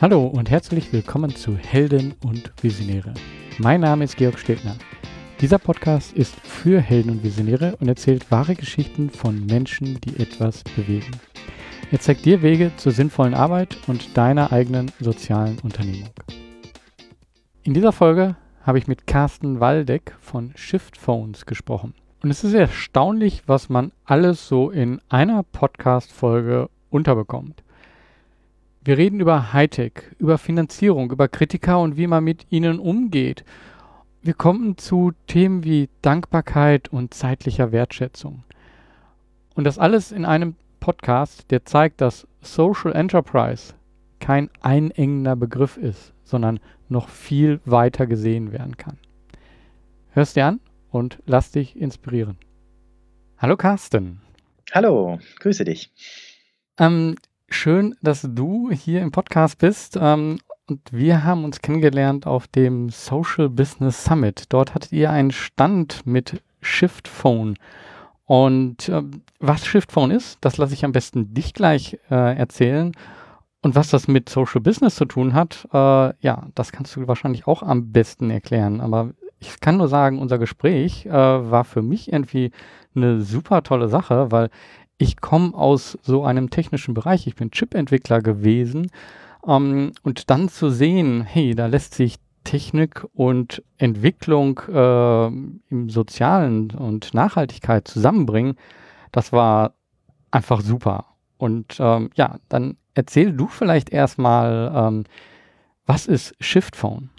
Hallo und herzlich willkommen zu Helden und Visionäre. Mein Name ist Georg Stegner. Dieser Podcast ist für Helden und Visionäre und erzählt wahre Geschichten von Menschen, die etwas bewegen. Er zeigt dir Wege zur sinnvollen Arbeit und deiner eigenen sozialen Unternehmung. In dieser Folge habe ich mit Carsten Waldeck von Shift Phones gesprochen. Und es ist erstaunlich, was man alles so in einer Podcast-Folge unterbekommt. Wir reden über Hightech, über Finanzierung, über Kritiker und wie man mit ihnen umgeht. Wir kommen zu Themen wie Dankbarkeit und zeitlicher Wertschätzung. Und das alles in einem Podcast, der zeigt, dass Social Enterprise kein einengender Begriff ist, sondern noch viel weiter gesehen werden kann. Hörst dir an und lass dich inspirieren. Hallo Carsten. Hallo, grüße dich. Ähm, schön, dass du hier im Podcast bist. Ähm, und wir haben uns kennengelernt auf dem Social Business Summit. Dort hattet ihr einen Stand mit Shift Phone. Und äh, was Shift Phone ist, das lasse ich am besten dich gleich äh, erzählen. Und was das mit Social Business zu tun hat, äh, ja, das kannst du wahrscheinlich auch am besten erklären. Aber ich kann nur sagen, unser Gespräch äh, war für mich irgendwie eine super tolle Sache, weil ich komme aus so einem technischen Bereich, ich bin Chip-Entwickler gewesen ähm, und dann zu sehen, hey, da lässt sich Technik und Entwicklung äh, im Sozialen und Nachhaltigkeit zusammenbringen, das war einfach super. Und ähm, ja, dann erzähl du vielleicht erstmal, ähm, was ist Shiftphone?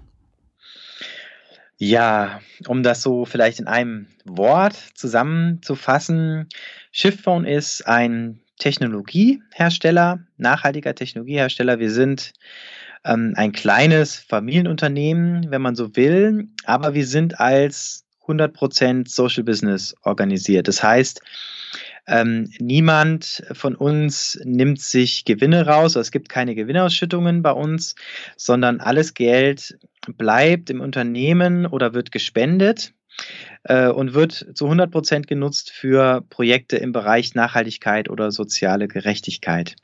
Ja, um das so vielleicht in einem Wort zusammenzufassen, Shiftphone ist ein Technologiehersteller, nachhaltiger Technologiehersteller. Wir sind ähm, ein kleines Familienunternehmen, wenn man so will, aber wir sind als 100% Social Business organisiert. Das heißt, ähm, niemand von uns nimmt sich Gewinne raus, es gibt keine Gewinnausschüttungen bei uns, sondern alles Geld bleibt im Unternehmen oder wird gespendet äh, und wird zu 100 Prozent genutzt für Projekte im Bereich Nachhaltigkeit oder soziale Gerechtigkeit.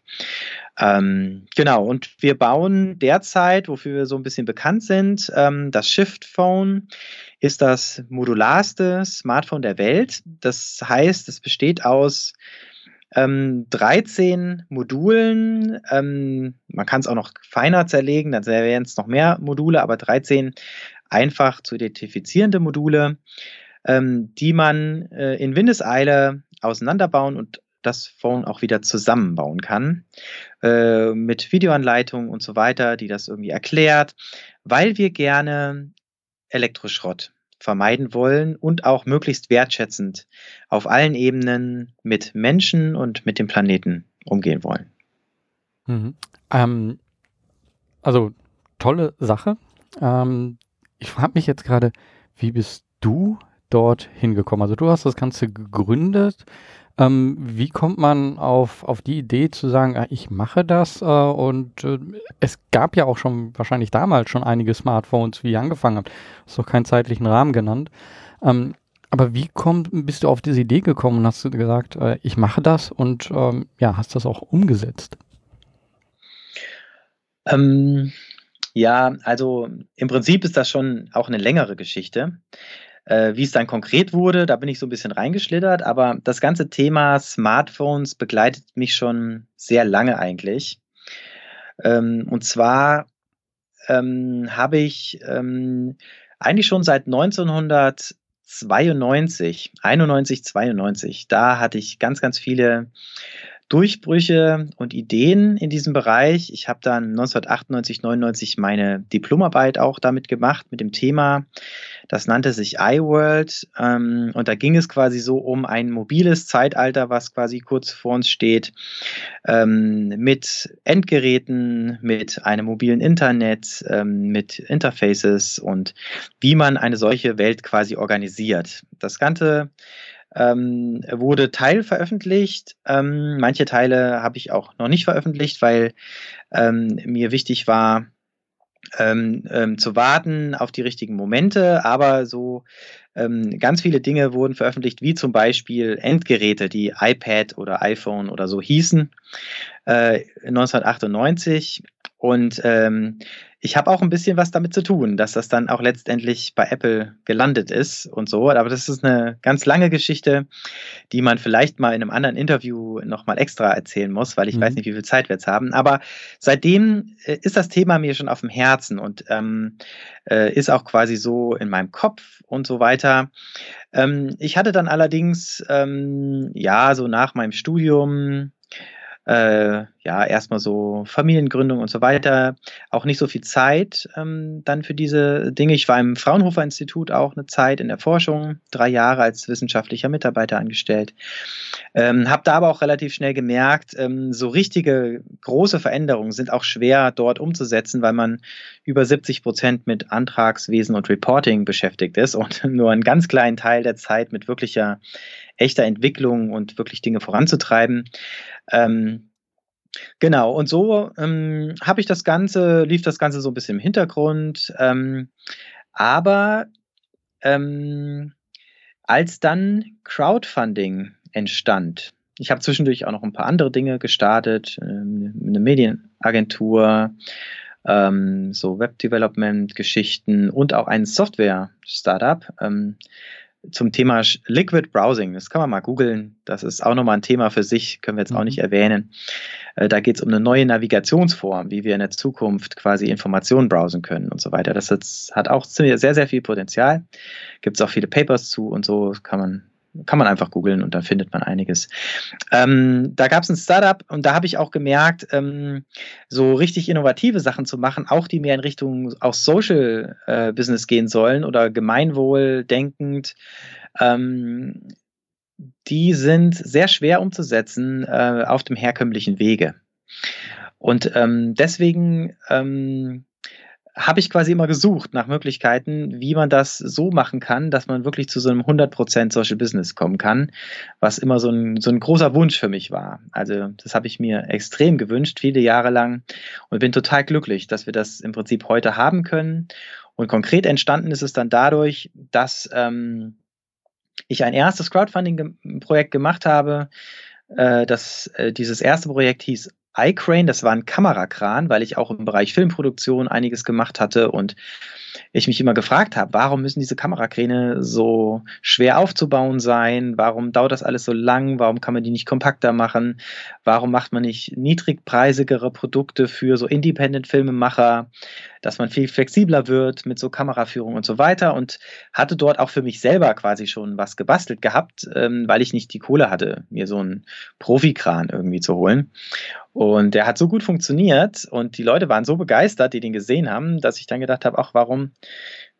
Ähm, genau, und wir bauen derzeit, wofür wir so ein bisschen bekannt sind, ähm, das Shift Phone ist das modularste Smartphone der Welt. Das heißt, es besteht aus ähm, 13 Modulen. Ähm, man kann es auch noch feiner zerlegen, dann wären es noch mehr Module, aber 13 einfach zu identifizierende Module, ähm, die man äh, in Windeseile auseinanderbauen und das Phone auch wieder zusammenbauen kann. Äh, mit Videoanleitungen und so weiter, die das irgendwie erklärt, weil wir gerne Elektroschrott vermeiden wollen und auch möglichst wertschätzend auf allen Ebenen mit Menschen und mit dem Planeten umgehen wollen. Mhm. Ähm, also tolle Sache. Ähm, ich frage mich jetzt gerade, wie bist du dort hingekommen? Also du hast das Ganze gegründet. Ähm, wie kommt man auf, auf die Idee zu sagen, ah, ich mache das? Äh, und äh, es gab ja auch schon wahrscheinlich damals schon einige Smartphones, wie ihr angefangen habt. Hast doch keinen zeitlichen Rahmen genannt. Ähm, aber wie komm, bist du auf diese Idee gekommen und hast du gesagt, äh, ich mache das und ähm, ja, hast das auch umgesetzt? Ähm, ja, also im Prinzip ist das schon auch eine längere Geschichte. Äh, wie es dann konkret wurde, da bin ich so ein bisschen reingeschlittert, aber das ganze Thema Smartphones begleitet mich schon sehr lange eigentlich. Ähm, und zwar ähm, habe ich ähm, eigentlich schon seit 1992, 91, 92, da hatte ich ganz, ganz viele Durchbrüche und Ideen in diesem Bereich. Ich habe dann 1998, 99 meine Diplomarbeit auch damit gemacht, mit dem Thema. Das nannte sich iWorld. Ähm, und da ging es quasi so um ein mobiles Zeitalter, was quasi kurz vor uns steht, ähm, mit Endgeräten, mit einem mobilen Internet, ähm, mit Interfaces und wie man eine solche Welt quasi organisiert. Das Ganze ähm, wurde teilveröffentlicht. Ähm, manche Teile habe ich auch noch nicht veröffentlicht, weil ähm, mir wichtig war, ähm, ähm, zu warten auf die richtigen Momente, aber so ähm, ganz viele Dinge wurden veröffentlicht, wie zum Beispiel Endgeräte, die iPad oder iPhone oder so hießen, äh, 1998. Und ähm, ich habe auch ein bisschen was damit zu tun, dass das dann auch letztendlich bei Apple gelandet ist und so. Aber das ist eine ganz lange Geschichte, die man vielleicht mal in einem anderen Interview nochmal extra erzählen muss, weil ich mhm. weiß nicht, wie viel Zeit wir jetzt haben. Aber seitdem äh, ist das Thema mir schon auf dem Herzen und ähm, äh, ist auch quasi so in meinem Kopf und so weiter. Ähm, ich hatte dann allerdings, ähm, ja, so nach meinem Studium, äh, ja, erstmal so Familiengründung und so weiter, auch nicht so viel Zeit ähm, dann für diese Dinge. Ich war im Fraunhofer Institut auch eine Zeit in der Forschung, drei Jahre als wissenschaftlicher Mitarbeiter angestellt. Ähm, habe da aber auch relativ schnell gemerkt, ähm, so richtige große Veränderungen sind auch schwer dort umzusetzen, weil man über 70 Prozent mit Antragswesen und Reporting beschäftigt ist und nur einen ganz kleinen Teil der Zeit mit wirklicher echter Entwicklung und wirklich Dinge voranzutreiben. Ähm, genau, und so ähm, habe ich das Ganze, lief das Ganze so ein bisschen im Hintergrund. Ähm, aber ähm, als dann Crowdfunding entstand, ich habe zwischendurch auch noch ein paar andere Dinge gestartet, ähm, eine Medienagentur, ähm, so Web-Development-Geschichten und auch ein Software-Startup. Zum Thema Liquid Browsing. Das kann man mal googeln. Das ist auch nochmal ein Thema für sich, können wir jetzt auch nicht mhm. erwähnen. Äh, da geht es um eine neue Navigationsform, wie wir in der Zukunft quasi Informationen browsen können und so weiter. Das hat auch sehr, sehr viel Potenzial. Gibt es auch viele Papers zu und so kann man kann man einfach googeln und dann findet man einiges. Ähm, da gab es ein Startup und da habe ich auch gemerkt, ähm, so richtig innovative Sachen zu machen, auch die mehr in Richtung auch Social äh, Business gehen sollen oder Gemeinwohl denkend. Ähm, die sind sehr schwer umzusetzen äh, auf dem herkömmlichen Wege. Und ähm, deswegen ähm, habe ich quasi immer gesucht nach Möglichkeiten, wie man das so machen kann, dass man wirklich zu so einem 100% Social Business kommen kann, was immer so ein, so ein großer Wunsch für mich war. Also das habe ich mir extrem gewünscht, viele Jahre lang und bin total glücklich, dass wir das im Prinzip heute haben können. Und konkret entstanden ist es dann dadurch, dass ähm, ich ein erstes Crowdfunding-Projekt gemacht habe. Äh, das, äh, dieses erste Projekt hieß iCrane, das war ein Kamerakran, weil ich auch im Bereich Filmproduktion einiges gemacht hatte und ich mich immer gefragt habe, warum müssen diese Kamerakräne so schwer aufzubauen sein? Warum dauert das alles so lang? Warum kann man die nicht kompakter machen? Warum macht man nicht niedrigpreisigere Produkte für so Independent-Filmemacher, dass man viel flexibler wird mit so Kameraführung und so weiter? Und hatte dort auch für mich selber quasi schon was gebastelt gehabt, ähm, weil ich nicht die Kohle hatte, mir so einen Profikran irgendwie zu holen. Und der hat so gut funktioniert und die Leute waren so begeistert, die den gesehen haben, dass ich dann gedacht habe, ach, warum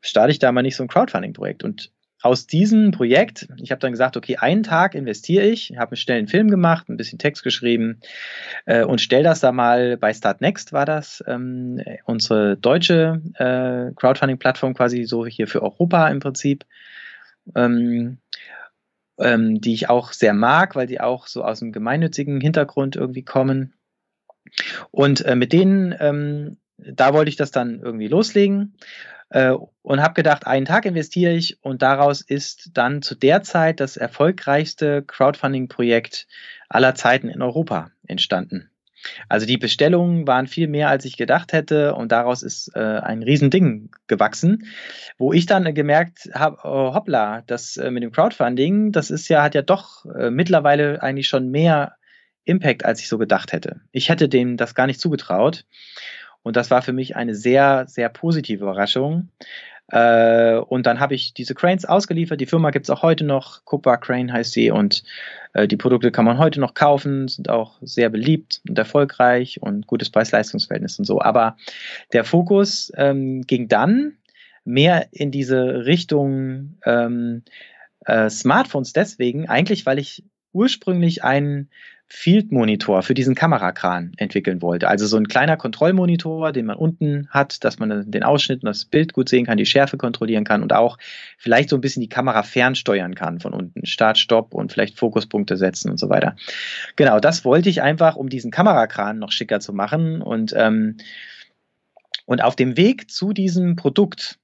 starte ich da mal nicht so ein Crowdfunding-Projekt? Und aus diesem Projekt, ich habe dann gesagt, okay, einen Tag investiere ich, habe einen schnellen Film gemacht, ein bisschen Text geschrieben äh, und stelle das da mal bei Startnext war das, ähm, unsere deutsche äh, Crowdfunding-Plattform quasi so hier für Europa im Prinzip, ähm, ähm, die ich auch sehr mag, weil die auch so aus einem gemeinnützigen Hintergrund irgendwie kommen. Und äh, mit denen, ähm, da wollte ich das dann irgendwie loslegen äh, und habe gedacht, einen Tag investiere ich und daraus ist dann zu der Zeit das erfolgreichste Crowdfunding-Projekt aller Zeiten in Europa entstanden. Also die Bestellungen waren viel mehr, als ich gedacht hätte und daraus ist äh, ein Riesending gewachsen, wo ich dann gemerkt habe, oh, hoppla, das äh, mit dem Crowdfunding, das ist ja, hat ja doch äh, mittlerweile eigentlich schon mehr Impact, als ich so gedacht hätte. Ich hätte dem das gar nicht zugetraut. Und das war für mich eine sehr, sehr positive Überraschung. Äh, und dann habe ich diese Cranes ausgeliefert. Die Firma gibt es auch heute noch. Cooper Crane heißt sie. Und äh, die Produkte kann man heute noch kaufen, sind auch sehr beliebt und erfolgreich und gutes Preis-Leistungs-Verhältnis und so. Aber der Fokus ähm, ging dann mehr in diese Richtung ähm, äh, Smartphones deswegen, eigentlich weil ich ursprünglich einen Field Monitor für diesen Kamerakran entwickeln wollte. Also so ein kleiner Kontrollmonitor, den man unten hat, dass man den Ausschnitt und das Bild gut sehen kann, die Schärfe kontrollieren kann und auch vielleicht so ein bisschen die Kamera fernsteuern kann von unten. Start, Stopp und vielleicht Fokuspunkte setzen und so weiter. Genau, das wollte ich einfach, um diesen Kamerakran noch schicker zu machen und ähm, Und auf dem Weg zu diesem Produkt,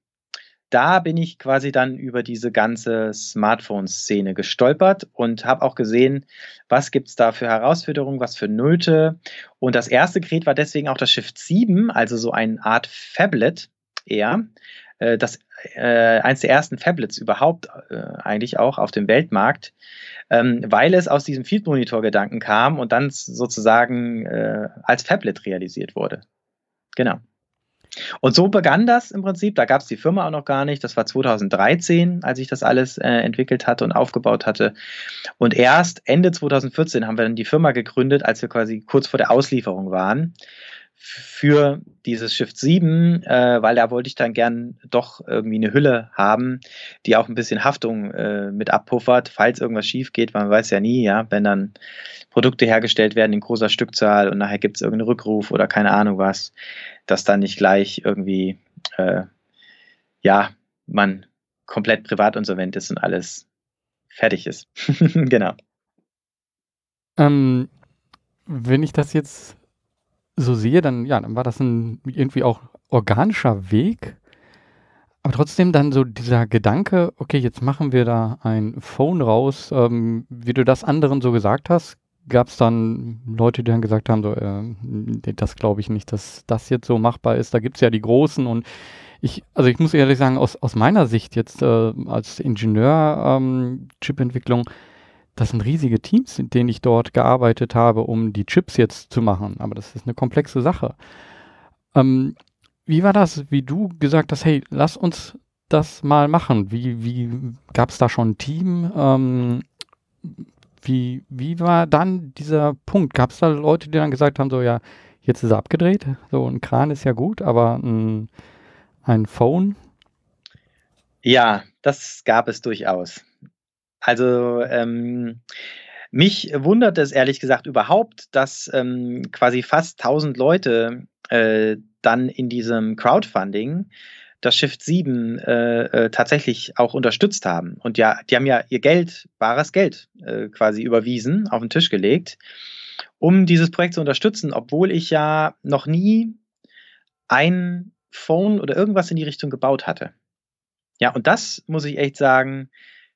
da bin ich quasi dann über diese ganze Smartphone-Szene gestolpert und habe auch gesehen, was gibt es da für Herausforderungen, was für Nöte. Und das erste Gerät war deswegen auch das Shift 7, also so eine Art Phablet eher. Äh, das äh, eins der ersten Phablets überhaupt äh, eigentlich auch auf dem Weltmarkt, ähm, weil es aus diesem Field Monitor Gedanken kam und dann sozusagen äh, als Phablet realisiert wurde. Genau. Und so begann das im Prinzip. Da gab es die Firma auch noch gar nicht. Das war 2013, als ich das alles äh, entwickelt hatte und aufgebaut hatte. Und erst Ende 2014 haben wir dann die Firma gegründet, als wir quasi kurz vor der Auslieferung waren für dieses Shift 7, äh, weil da wollte ich dann gern doch irgendwie eine Hülle haben, die auch ein bisschen Haftung äh, mit abpuffert, falls irgendwas schief geht, man weiß ja nie, ja, wenn dann Produkte hergestellt werden in großer Stückzahl und nachher gibt es irgendeinen Rückruf oder keine Ahnung was, dass dann nicht gleich irgendwie, äh, ja, man komplett privat insolvent ist und alles fertig ist. genau. Ähm, wenn ich das jetzt so sehe, dann, ja, dann war das ein irgendwie auch organischer Weg. Aber trotzdem dann so dieser Gedanke, okay, jetzt machen wir da ein Phone raus, ähm, wie du das anderen so gesagt hast, gab es dann Leute, die dann gesagt haben, so, äh, das glaube ich nicht, dass das jetzt so machbar ist. Da gibt es ja die Großen und ich, also ich muss ehrlich sagen, aus, aus meiner Sicht jetzt äh, als Ingenieur ähm, Chipentwicklung, das sind riesige Teams, in denen ich dort gearbeitet habe, um die Chips jetzt zu machen. Aber das ist eine komplexe Sache. Ähm, wie war das, wie du gesagt hast, hey, lass uns das mal machen? Wie, wie gab es da schon ein Team? Ähm, wie, wie war dann dieser Punkt? Gab es da Leute, die dann gesagt haben, so ja, jetzt ist er abgedreht, so ein Kran ist ja gut, aber ein, ein Phone? Ja, das gab es durchaus. Also ähm, mich wundert es ehrlich gesagt überhaupt, dass ähm, quasi fast 1000 Leute äh, dann in diesem Crowdfunding das Shift 7 äh, äh, tatsächlich auch unterstützt haben. Und ja, die haben ja ihr Geld, bares Geld äh, quasi überwiesen, auf den Tisch gelegt, um dieses Projekt zu unterstützen, obwohl ich ja noch nie ein Phone oder irgendwas in die Richtung gebaut hatte. Ja, und das muss ich echt sagen,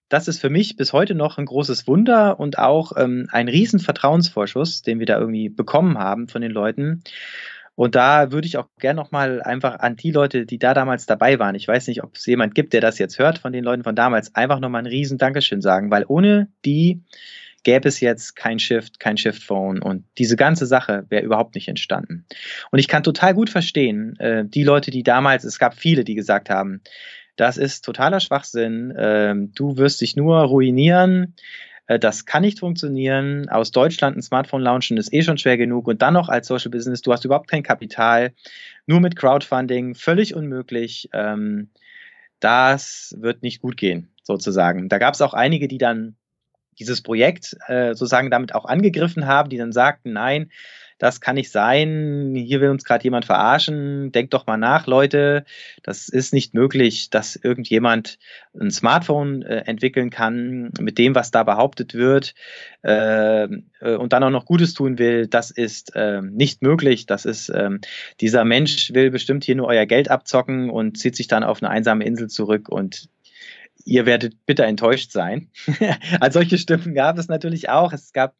das ist für mich bis heute noch ein großes Wunder und auch ähm, ein riesen Vertrauensvorschuss, den wir da irgendwie bekommen haben von den Leuten. Und da würde ich auch gerne nochmal einfach an die Leute, die da damals dabei waren, ich weiß nicht, ob es jemand gibt, der das jetzt hört von den Leuten von damals, einfach nochmal ein riesen Dankeschön sagen, weil ohne die gäbe es jetzt kein Shift, kein Shift Phone und diese ganze Sache wäre überhaupt nicht entstanden. Und ich kann total gut verstehen, äh, die Leute, die damals, es gab viele, die gesagt haben, das ist totaler Schwachsinn. Ähm, du wirst dich nur ruinieren. Äh, das kann nicht funktionieren. Aus Deutschland ein Smartphone launchen ist eh schon schwer genug. Und dann noch als Social Business, du hast überhaupt kein Kapital. Nur mit Crowdfunding, völlig unmöglich. Ähm, das wird nicht gut gehen, sozusagen. Da gab es auch einige, die dann dieses Projekt äh, sozusagen damit auch angegriffen haben, die dann sagten, nein, das kann nicht sein, hier will uns gerade jemand verarschen, denkt doch mal nach, Leute, das ist nicht möglich, dass irgendjemand ein Smartphone äh, entwickeln kann mit dem, was da behauptet wird äh, äh und dann auch noch Gutes tun will, das ist äh, nicht möglich, das ist, ähm, dieser Mensch will bestimmt hier nur euer Geld abzocken und zieht sich dann auf eine einsame Insel zurück und ihr werdet bitter enttäuscht sein. Als solche Stimmen gab es natürlich auch. Es gab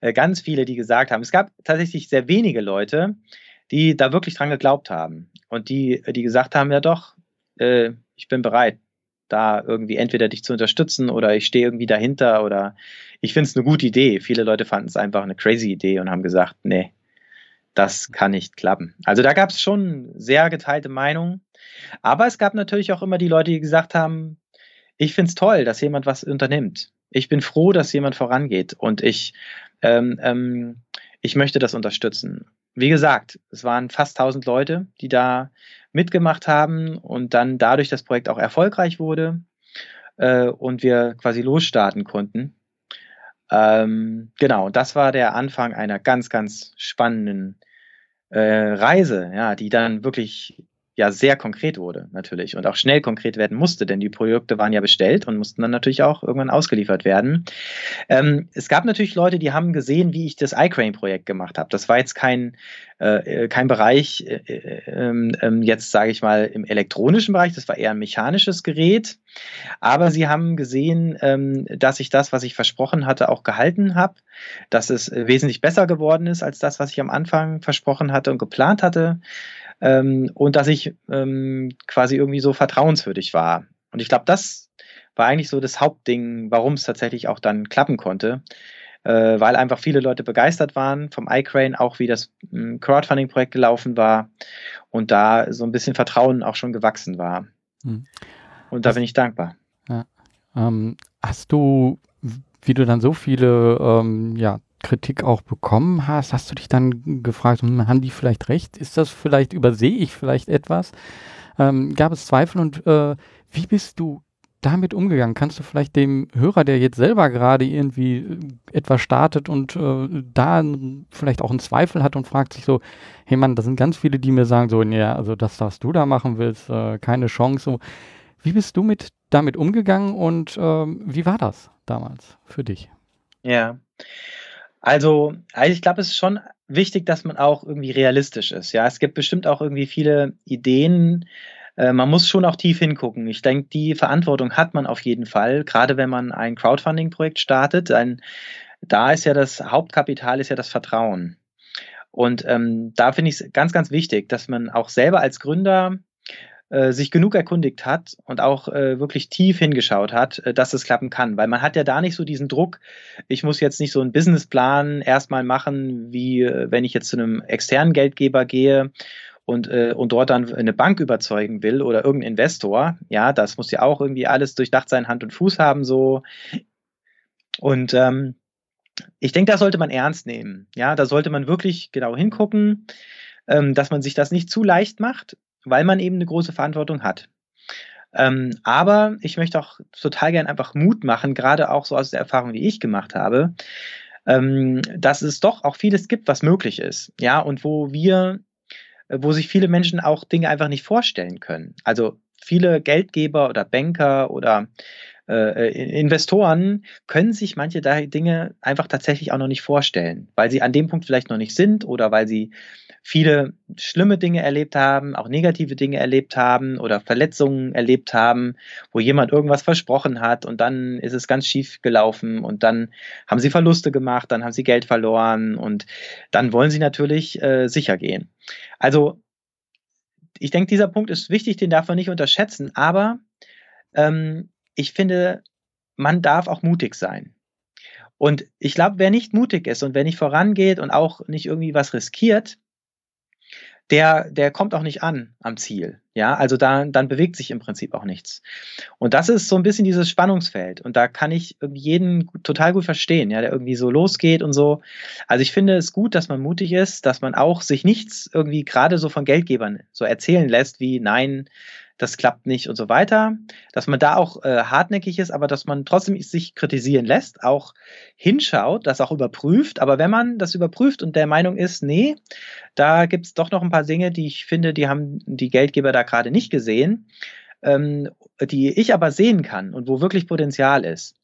äh, ganz viele, die gesagt haben, es gab tatsächlich sehr wenige Leute, die da wirklich dran geglaubt haben und die, die gesagt haben, ja doch, äh, ich bin bereit, da irgendwie entweder dich zu unterstützen oder ich stehe irgendwie dahinter oder ich finde es eine gute Idee. Viele Leute fanden es einfach eine crazy Idee und haben gesagt, nee, das kann nicht klappen. Also da gab es schon sehr geteilte Meinungen. Aber es gab natürlich auch immer die Leute, die gesagt haben, ich finde es toll, dass jemand was unternimmt. Ich bin froh, dass jemand vorangeht und ich ähm, ähm, ich möchte das unterstützen. Wie gesagt, es waren fast 1000 Leute, die da mitgemacht haben und dann dadurch das Projekt auch erfolgreich wurde äh, und wir quasi losstarten konnten. Ähm, genau, das war der Anfang einer ganz, ganz spannenden äh, Reise, ja, die dann wirklich ja sehr konkret wurde natürlich und auch schnell konkret werden musste, denn die Projekte waren ja bestellt und mussten dann natürlich auch irgendwann ausgeliefert werden. Ähm, es gab natürlich Leute, die haben gesehen, wie ich das iCrane-Projekt gemacht habe. Das war jetzt kein, äh, kein Bereich, äh, äh, äh, jetzt sage ich mal im elektronischen Bereich, das war eher ein mechanisches Gerät, aber sie haben gesehen, ähm, dass ich das, was ich versprochen hatte, auch gehalten habe, dass es wesentlich besser geworden ist als das, was ich am Anfang versprochen hatte und geplant hatte ähm, und dass ich ähm, quasi irgendwie so vertrauenswürdig war. Und ich glaube, das war eigentlich so das Hauptding, warum es tatsächlich auch dann klappen konnte, äh, weil einfach viele Leute begeistert waren vom iCrane, auch wie das hm, Crowdfunding-Projekt gelaufen war und da so ein bisschen Vertrauen auch schon gewachsen war. Hm. Und da bin ich dankbar. Ja. Ähm, hast du, wie du dann so viele ähm, ja, Kritik auch bekommen hast, hast du dich dann gefragt, hm, haben die vielleicht recht? Ist das vielleicht, übersehe ich vielleicht etwas? Ähm, gab es Zweifel und äh, wie bist du damit umgegangen? Kannst du vielleicht dem Hörer, der jetzt selber gerade irgendwie äh, etwas startet und äh, da vielleicht auch einen Zweifel hat und fragt sich so, hey Mann, da sind ganz viele, die mir sagen so, ja, also das, was du da machen willst, äh, keine Chance. So, wie bist du mit damit umgegangen und äh, wie war das damals für dich? Ja, also, also ich glaube, es ist schon wichtig, dass man auch irgendwie realistisch ist. Ja, es gibt bestimmt auch irgendwie viele Ideen. Äh, man muss schon auch tief hingucken. Ich denke, die Verantwortung hat man auf jeden Fall, gerade wenn man ein Crowdfunding-Projekt startet. Ein, da ist ja das Hauptkapital ist ja das Vertrauen. Und ähm, da finde ich es ganz, ganz wichtig, dass man auch selber als Gründer äh, sich genug erkundigt hat und auch äh, wirklich tief hingeschaut hat, äh, dass es klappen kann. Weil man hat ja da nicht so diesen Druck, ich muss jetzt nicht so einen Businessplan erstmal machen, wie äh, wenn ich jetzt zu einem externen Geldgeber gehe und, äh, und dort dann eine Bank überzeugen will oder irgendein Investor. Ja, das muss ja auch irgendwie alles durchdacht sein, Hand und Fuß haben so. Und ähm, ich denke, das sollte man ernst nehmen. Ja, da sollte man wirklich genau hingucken, ähm, dass man sich das nicht zu leicht macht, weil man eben eine große Verantwortung hat. Ähm, aber ich möchte auch total gern einfach Mut machen, gerade auch so aus der Erfahrung, die ich gemacht habe, ähm, dass es doch auch vieles gibt, was möglich ist. Ja, und wo wir, äh, wo sich viele Menschen auch Dinge einfach nicht vorstellen können. Also viele Geldgeber oder Banker oder äh, Investoren können sich manche Dinge einfach tatsächlich auch noch nicht vorstellen, weil sie an dem Punkt vielleicht noch nicht sind oder weil sie viele schlimme Dinge erlebt haben, auch negative Dinge erlebt haben oder Verletzungen erlebt haben, wo jemand irgendwas versprochen hat und dann ist es ganz schief gelaufen und dann haben sie Verluste gemacht, dann haben sie Geld verloren und dann wollen sie natürlich äh, sicher gehen. Also ich denke, dieser Punkt ist wichtig, den darf man nicht unterschätzen, aber ähm, ich finde, man darf auch mutig sein. Und ich glaube, wer nicht mutig ist und wer nicht vorangeht und auch nicht irgendwie was riskiert, der, der kommt auch nicht an am Ziel. Ja, also da, dann bewegt sich im Prinzip auch nichts. Und das ist so ein bisschen dieses Spannungsfeld. Und da kann ich jeden total gut verstehen, ja, der irgendwie so losgeht und so. Also ich finde es gut, dass man mutig ist, dass man auch sich nichts irgendwie gerade so von Geldgebern so erzählen lässt, wie nein, das klappt nicht und so weiter. Dass man da auch äh, hartnäckig ist, aber dass man trotzdem sich kritisieren lässt, auch hinschaut, das auch überprüft. Aber wenn man das überprüft und der Meinung ist, nee, da gibt es doch noch ein paar Dinge, die ich finde, die haben die Geldgeber da gerade nicht gesehen, ähm, die ich aber sehen kann und wo wirklich Potenzial ist,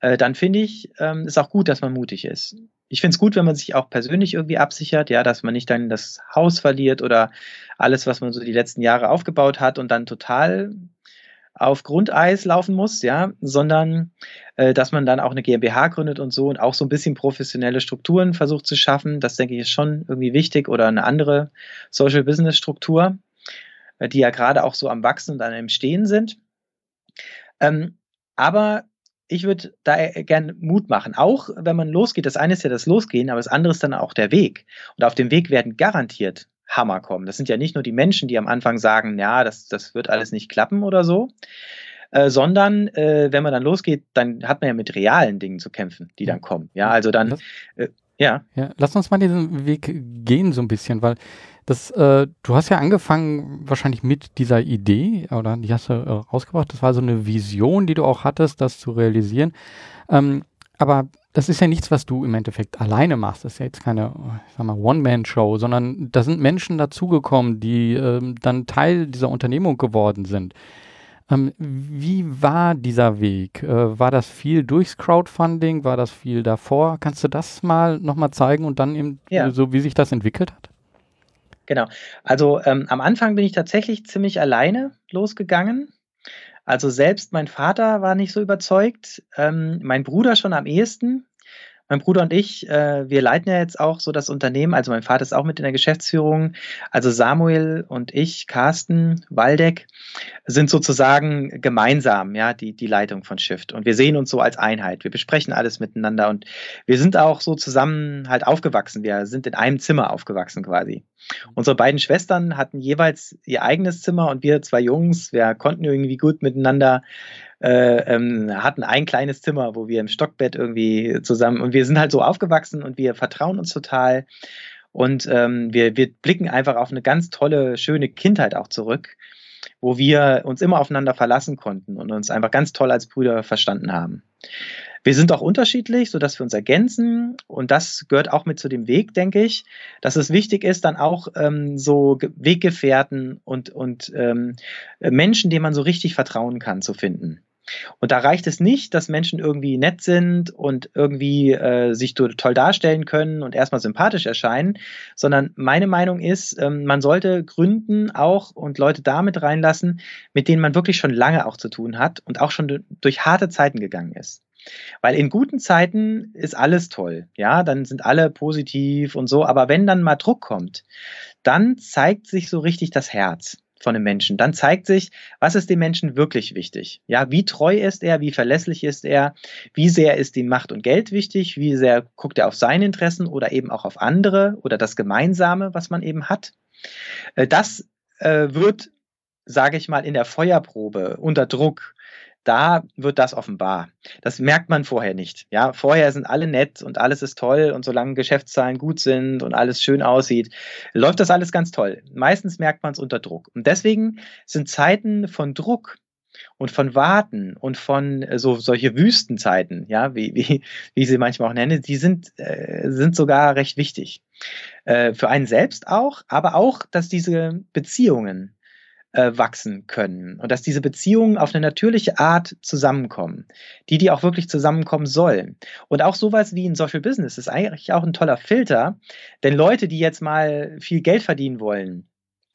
äh, dann finde ich, ähm, ist auch gut, dass man mutig ist ich finde es gut, wenn man sich auch persönlich irgendwie absichert, ja, dass man nicht dann das Haus verliert oder alles, was man so die letzten Jahre aufgebaut hat und dann total auf Grundeis laufen muss, ja, sondern äh, dass man dann auch eine GmbH gründet und so und auch so ein bisschen professionelle Strukturen versucht zu schaffen. Das denke ich ist schon irgendwie wichtig oder eine andere Social Business Struktur, äh, die ja gerade auch so am Wachsen und am Stehen sind. Ähm, aber ich würde da äh, gern Mut machen, auch wenn man losgeht. Das eine ist ja das Losgehen, aber das andere ist dann auch der Weg. Und auf dem Weg werden garantiert Hammer kommen. Das sind ja nicht nur die Menschen, die am Anfang sagen, ja, das, das wird alles nicht klappen oder so, äh, sondern äh, wenn man dann losgeht, dann hat man ja mit realen Dingen zu kämpfen, die dann kommen. Ja, also dann, äh, ja. ja. Lass uns mal diesen Weg gehen so ein bisschen, weil das, äh, du hast ja angefangen wahrscheinlich mit dieser Idee, oder die hast du äh, rausgebracht. Das war so eine Vision, die du auch hattest, das zu realisieren. Ähm, aber das ist ja nichts, was du im Endeffekt alleine machst. Das ist ja jetzt keine, One-Man-Show, sondern da sind Menschen dazugekommen, die ähm, dann Teil dieser Unternehmung geworden sind. Ähm, wie war dieser Weg? Äh, war das viel durchs Crowdfunding? War das viel davor? Kannst du das mal nochmal zeigen und dann eben ja. so, wie sich das entwickelt hat? Genau. Also ähm, am Anfang bin ich tatsächlich ziemlich alleine losgegangen. Also selbst mein Vater war nicht so überzeugt, ähm, mein Bruder schon am ehesten. Mein Bruder und ich, äh, wir leiten ja jetzt auch so das Unternehmen. Also mein Vater ist auch mit in der Geschäftsführung. Also Samuel und ich, Carsten Waldeck, sind sozusagen gemeinsam, ja, die, die Leitung von Shift. Und wir sehen uns so als Einheit. Wir besprechen alles miteinander und wir sind auch so zusammen halt aufgewachsen. Wir sind in einem Zimmer aufgewachsen quasi. Unsere beiden Schwestern hatten jeweils ihr eigenes Zimmer und wir zwei Jungs, wir konnten irgendwie gut miteinander äh, ähm, hatten ein kleines Zimmer, wo wir im Stockbett irgendwie zusammen und wir sind halt so aufgewachsen und wir vertrauen uns total und ähm, wir, wir blicken einfach auf eine ganz tolle, schöne Kindheit auch zurück, wo wir uns immer aufeinander verlassen konnten und uns einfach ganz toll als Brüder verstanden haben. Wir sind auch unterschiedlich, sodass wir uns ergänzen. Und das gehört auch mit zu dem Weg, denke ich, dass es wichtig ist, dann auch ähm, so Weggefährten und, und ähm, Menschen, denen man so richtig vertrauen kann, zu finden. Und da reicht es nicht, dass Menschen irgendwie nett sind und irgendwie äh, sich toll darstellen können und erstmal sympathisch erscheinen, sondern meine Meinung ist, ähm, man sollte gründen auch und Leute damit reinlassen, mit denen man wirklich schon lange auch zu tun hat und auch schon durch harte Zeiten gegangen ist. Weil in guten Zeiten ist alles toll, ja, dann sind alle positiv und so, aber wenn dann mal Druck kommt, dann zeigt sich so richtig das Herz von einem Menschen. Dann zeigt sich, was ist dem Menschen wirklich wichtig. Ja, wie treu ist er, wie verlässlich ist er, wie sehr ist ihm Macht und Geld wichtig, wie sehr guckt er auf seine Interessen oder eben auch auf andere oder das Gemeinsame, was man eben hat. Äh, das äh, wird, sage ich mal, in der Feuerprobe unter Druck da wird das offenbar. Das merkt man vorher nicht. Ja, vorher sind alle nett und alles ist toll und solange Geschäftszahlen gut sind und alles schön aussieht, läuft das alles ganz toll. Meistens merkt man es unter Druck. Und deswegen sind Zeiten von Druck und von Warten und von äh, so solche Wüstenzeiten, ja, wie, wie, wie sie manchmal auch nennen, die sind, äh, sind sogar recht wichtig. Äh, für einen selbst auch, aber auch, dass diese Beziehungen äh, wachsen können und dass diese Beziehungen auf eine natürliche Art zusammenkommen, die die auch wirklich zusammenkommen sollen. Und auch sowas wie ein Social Business ist eigentlich auch ein toller Filter, denn Leute, die jetzt mal viel Geld verdienen wollen,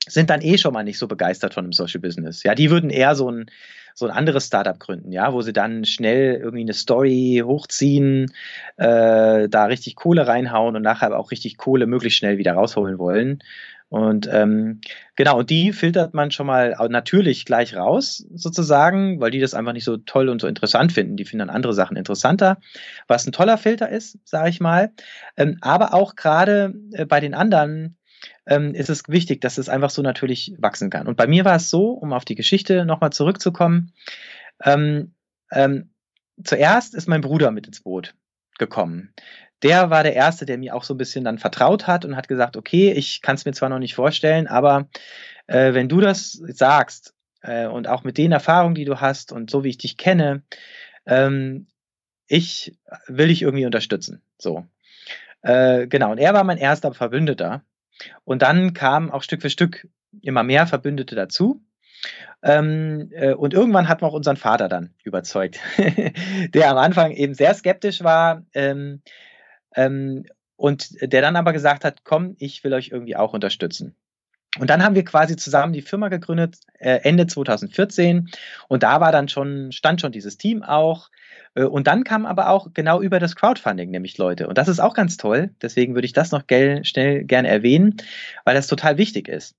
sind dann eh schon mal nicht so begeistert von einem Social Business. Ja, die würden eher so ein so ein anderes Startup gründen, ja, wo sie dann schnell irgendwie eine Story hochziehen, äh, da richtig Kohle reinhauen und nachher auch richtig Kohle möglichst schnell wieder rausholen wollen. Und ähm, genau, und die filtert man schon mal natürlich gleich raus, sozusagen, weil die das einfach nicht so toll und so interessant finden. Die finden dann andere Sachen interessanter, was ein toller Filter ist, sage ich mal. Ähm, aber auch gerade äh, bei den anderen ähm, ist es wichtig, dass es einfach so natürlich wachsen kann. Und bei mir war es so, um auf die Geschichte nochmal zurückzukommen, ähm, ähm, zuerst ist mein Bruder mit ins Boot gekommen der war der Erste, der mir auch so ein bisschen dann vertraut hat und hat gesagt, okay, ich kann es mir zwar noch nicht vorstellen, aber äh, wenn du das sagst äh, und auch mit den Erfahrungen, die du hast und so wie ich dich kenne, ähm, ich will dich irgendwie unterstützen. So. Äh, genau, und er war mein erster Verbündeter. Und dann kamen auch Stück für Stück immer mehr Verbündete dazu. Ähm, äh, und irgendwann hat man auch unseren Vater dann überzeugt, der am Anfang eben sehr skeptisch war. Ähm, ähm, und der dann aber gesagt hat, komm, ich will euch irgendwie auch unterstützen. Und dann haben wir quasi zusammen die Firma gegründet, äh, Ende 2014. Und da war dann schon, stand schon dieses Team auch. Äh, und dann kamen aber auch genau über das Crowdfunding nämlich Leute. Und das ist auch ganz toll. Deswegen würde ich das noch gel, schnell gerne erwähnen, weil das total wichtig ist.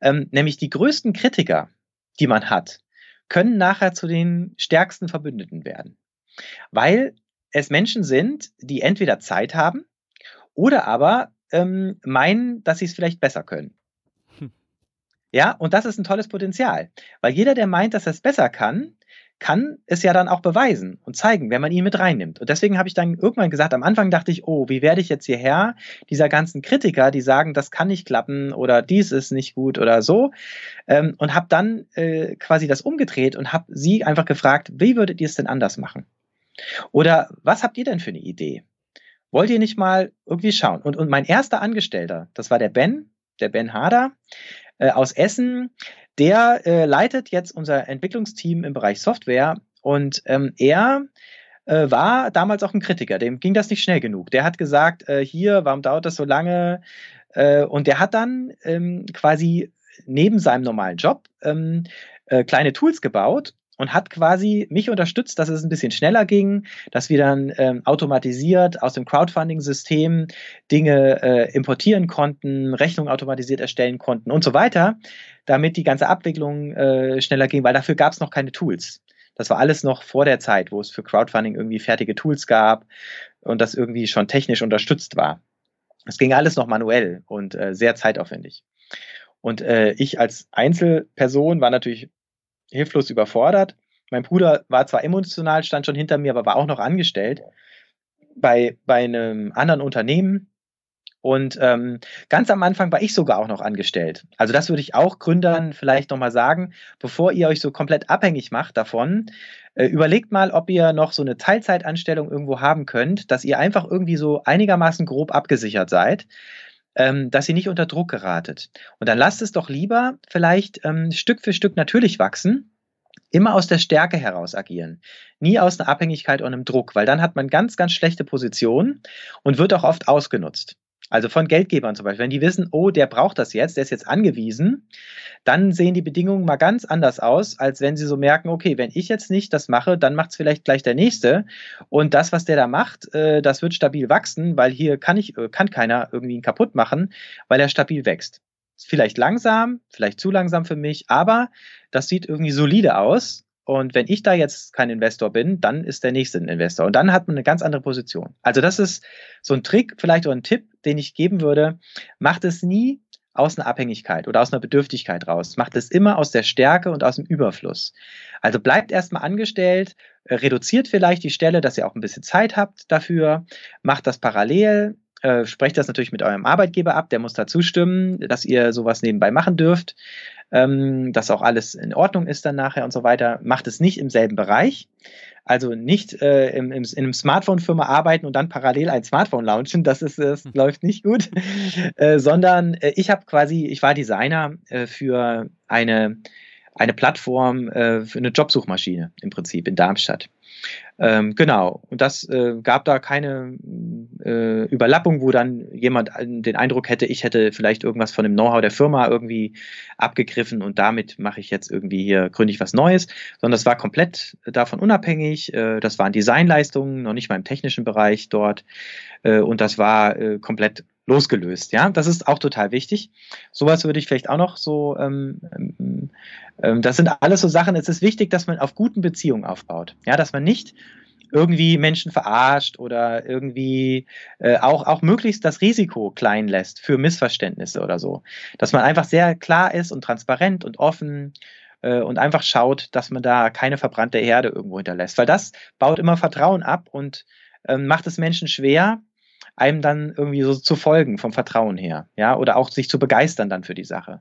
Ähm, nämlich die größten Kritiker, die man hat, können nachher zu den stärksten Verbündeten werden. Weil es Menschen sind, die entweder Zeit haben oder aber ähm, meinen, dass sie es vielleicht besser können. Hm. Ja, und das ist ein tolles Potenzial, weil jeder, der meint, dass er es besser kann, kann es ja dann auch beweisen und zeigen, wenn man ihn mit reinnimmt. Und deswegen habe ich dann irgendwann gesagt, am Anfang dachte ich, oh, wie werde ich jetzt hierher dieser ganzen Kritiker, die sagen, das kann nicht klappen oder dies ist nicht gut oder so, ähm, und habe dann äh, quasi das umgedreht und habe sie einfach gefragt, wie würdet ihr es denn anders machen? Oder was habt ihr denn für eine Idee? Wollt ihr nicht mal irgendwie schauen? Und, und mein erster Angestellter, das war der Ben, der Ben Harder äh, aus Essen, der äh, leitet jetzt unser Entwicklungsteam im Bereich Software und ähm, er äh, war damals auch ein Kritiker, dem ging das nicht schnell genug. Der hat gesagt, äh, hier, warum dauert das so lange? Äh, und der hat dann ähm, quasi neben seinem normalen Job ähm, äh, kleine Tools gebaut und hat quasi mich unterstützt, dass es ein bisschen schneller ging, dass wir dann ähm, automatisiert aus dem Crowdfunding-System Dinge äh, importieren konnten, Rechnungen automatisiert erstellen konnten und so weiter, damit die ganze Abwicklung äh, schneller ging, weil dafür gab es noch keine Tools. Das war alles noch vor der Zeit, wo es für Crowdfunding irgendwie fertige Tools gab und das irgendwie schon technisch unterstützt war. Es ging alles noch manuell und äh, sehr zeitaufwendig. Und äh, ich als Einzelperson war natürlich hilflos überfordert. Mein Bruder war zwar emotional, stand schon hinter mir, aber war auch noch angestellt bei, bei einem anderen Unternehmen. Und ähm, ganz am Anfang war ich sogar auch noch angestellt. Also das würde ich auch Gründern vielleicht nochmal sagen, bevor ihr euch so komplett abhängig macht davon, äh, überlegt mal, ob ihr noch so eine Teilzeitanstellung irgendwo haben könnt, dass ihr einfach irgendwie so einigermaßen grob abgesichert seid, ähm, dass ihr nicht unter Druck geratet. Und dann lasst es doch lieber vielleicht ähm, Stück für Stück natürlich wachsen. Immer aus der Stärke heraus agieren. Nie aus einer Abhängigkeit und einem Druck, weil dann hat man ganz, ganz schlechte Positionen und wird auch oft ausgenutzt. Also von Geldgebern zum Beispiel. Wenn die wissen, oh, der braucht das jetzt, der ist jetzt angewiesen, dann sehen die Bedingungen mal ganz anders aus, als wenn sie so merken, okay, wenn ich jetzt nicht das mache, dann macht es vielleicht gleich der Nächste. Und das, was der da macht, äh, das wird stabil wachsen, weil hier kann, ich, äh, kann keiner irgendwie ihn kaputt machen, weil er stabil wächst. Vielleicht langsam, vielleicht zu langsam für mich, aber das sieht irgendwie solide aus und wenn ich da jetzt kein Investor bin, dann ist der nächste ein Investor. Und dann hat man eine ganz andere Position. Also das ist so ein Trick, vielleicht auch ein Tipp, den ich geben würde. Macht es nie aus einer Abhängigkeit oder aus einer Bedürftigkeit raus. Macht es immer aus der Stärke und aus dem Überfluss. Also bleibt erstmal angestellt, reduziert vielleicht die Stelle, dass ihr auch ein bisschen Zeit habt dafür, macht das parallel, äh, sprecht das natürlich mit eurem Arbeitgeber ab, der muss da zustimmen, dass ihr sowas nebenbei machen dürft ähm, dass auch alles in Ordnung ist dann nachher und so weiter. Macht es nicht im selben Bereich. Also nicht äh, im, im, in einem Smartphone-Firma arbeiten und dann parallel ein Smartphone launchen, das, ist, das hm. läuft nicht gut, äh, sondern äh, ich habe quasi, ich war Designer äh, für eine, eine Plattform, äh, für eine Jobsuchmaschine im Prinzip in Darmstadt. Ähm, genau, und das äh, gab da keine äh, Überlappung, wo dann jemand den Eindruck hätte, ich hätte vielleicht irgendwas von dem Know-how der Firma irgendwie abgegriffen und damit mache ich jetzt irgendwie hier gründig was Neues, sondern das war komplett davon unabhängig. Äh, das waren Designleistungen, noch nicht mal im technischen Bereich dort. Äh, und das war äh, komplett losgelöst. Ja, das ist auch total wichtig. Sowas würde ich vielleicht auch noch so, ähm, ähm, ähm, das sind alles so Sachen. Es ist wichtig, dass man auf guten Beziehungen aufbaut. Ja, dass man nicht irgendwie Menschen verarscht oder irgendwie äh, auch, auch möglichst das Risiko klein lässt für Missverständnisse oder so. Dass man einfach sehr klar ist und transparent und offen äh, und einfach schaut, dass man da keine verbrannte Erde irgendwo hinterlässt. Weil das baut immer Vertrauen ab und ähm, macht es Menschen schwer, einem dann irgendwie so zu folgen vom Vertrauen her, ja, oder auch sich zu begeistern dann für die Sache.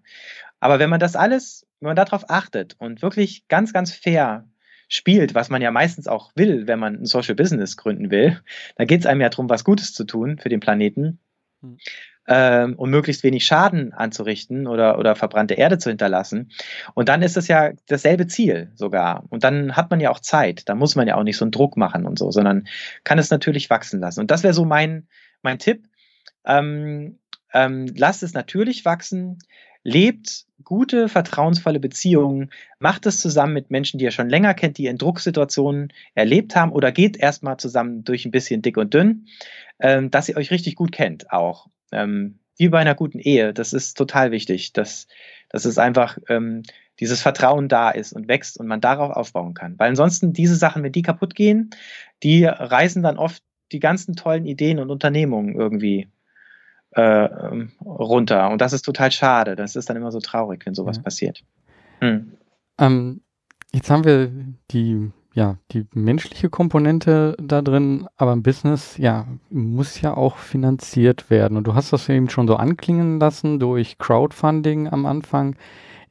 Aber wenn man das alles, wenn man darauf achtet und wirklich ganz, ganz fair spielt, was man ja meistens auch will, wenn man ein Social Business gründen will, dann geht es einem ja darum, was Gutes zu tun für den Planeten. Hm. Ähm, und möglichst wenig Schaden anzurichten oder, oder verbrannte Erde zu hinterlassen. Und dann ist es ja dasselbe Ziel sogar. Und dann hat man ja auch Zeit. Da muss man ja auch nicht so einen Druck machen und so, sondern kann es natürlich wachsen lassen. Und das wäre so mein, mein Tipp. Ähm, ähm, lasst es natürlich wachsen, lebt gute, vertrauensvolle Beziehungen, macht es zusammen mit Menschen, die ihr schon länger kennt, die in Drucksituationen erlebt haben oder geht erstmal zusammen durch ein bisschen dick und dünn, ähm, dass ihr euch richtig gut kennt auch. Ähm, wie bei einer guten Ehe, das ist total wichtig, dass, dass es einfach ähm, dieses Vertrauen da ist und wächst und man darauf aufbauen kann. Weil ansonsten diese Sachen, wenn die kaputt gehen, die reißen dann oft die ganzen tollen Ideen und Unternehmungen irgendwie äh, ähm, runter. Und das ist total schade. Das ist dann immer so traurig, wenn sowas ja. passiert. Hm. Ähm, jetzt haben wir die, ja, die menschliche Komponente da drin, aber ein Business, ja, muss ja auch finanziert werden. Und du hast das eben schon so anklingen lassen durch Crowdfunding am Anfang.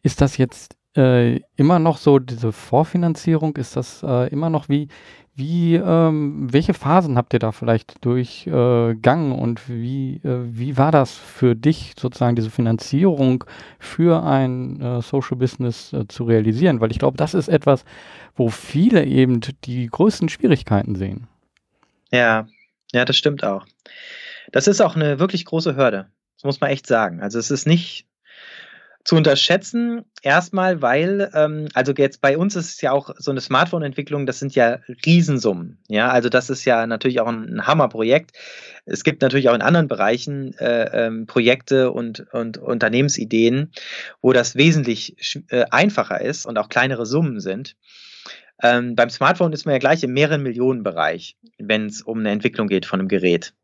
Ist das jetzt äh, immer noch so diese Vorfinanzierung? Ist das äh, immer noch wie Wie, ähm, welche Phasen habt ihr da vielleicht durchgegangen äh, und wie, äh, wie war das für dich sozusagen diese Finanzierung für ein äh, Social Business äh, zu realisieren? Weil ich glaube, das ist etwas, wo viele eben die größten Schwierigkeiten sehen. Ja, ja, das stimmt auch. Das ist auch eine wirklich große Hürde. Das muss man echt sagen. Also es ist nicht zu unterschätzen. Erstmal, weil, ähm, also jetzt bei uns ist es ja auch so eine Smartphone-Entwicklung, das sind ja Riesensummen. Ja, also das ist ja natürlich auch ein, Hammerprojekt. Es gibt natürlich auch in anderen Bereichen äh, ähm, Projekte und, und Unternehmensideen, wo das wesentlich äh, einfacher ist und auch kleinere Summen sind. Ähm, beim Smartphone ist man ja gleich im mehreren Millionen Bereich, wenn es um eine Entwicklung geht von einem Gerät.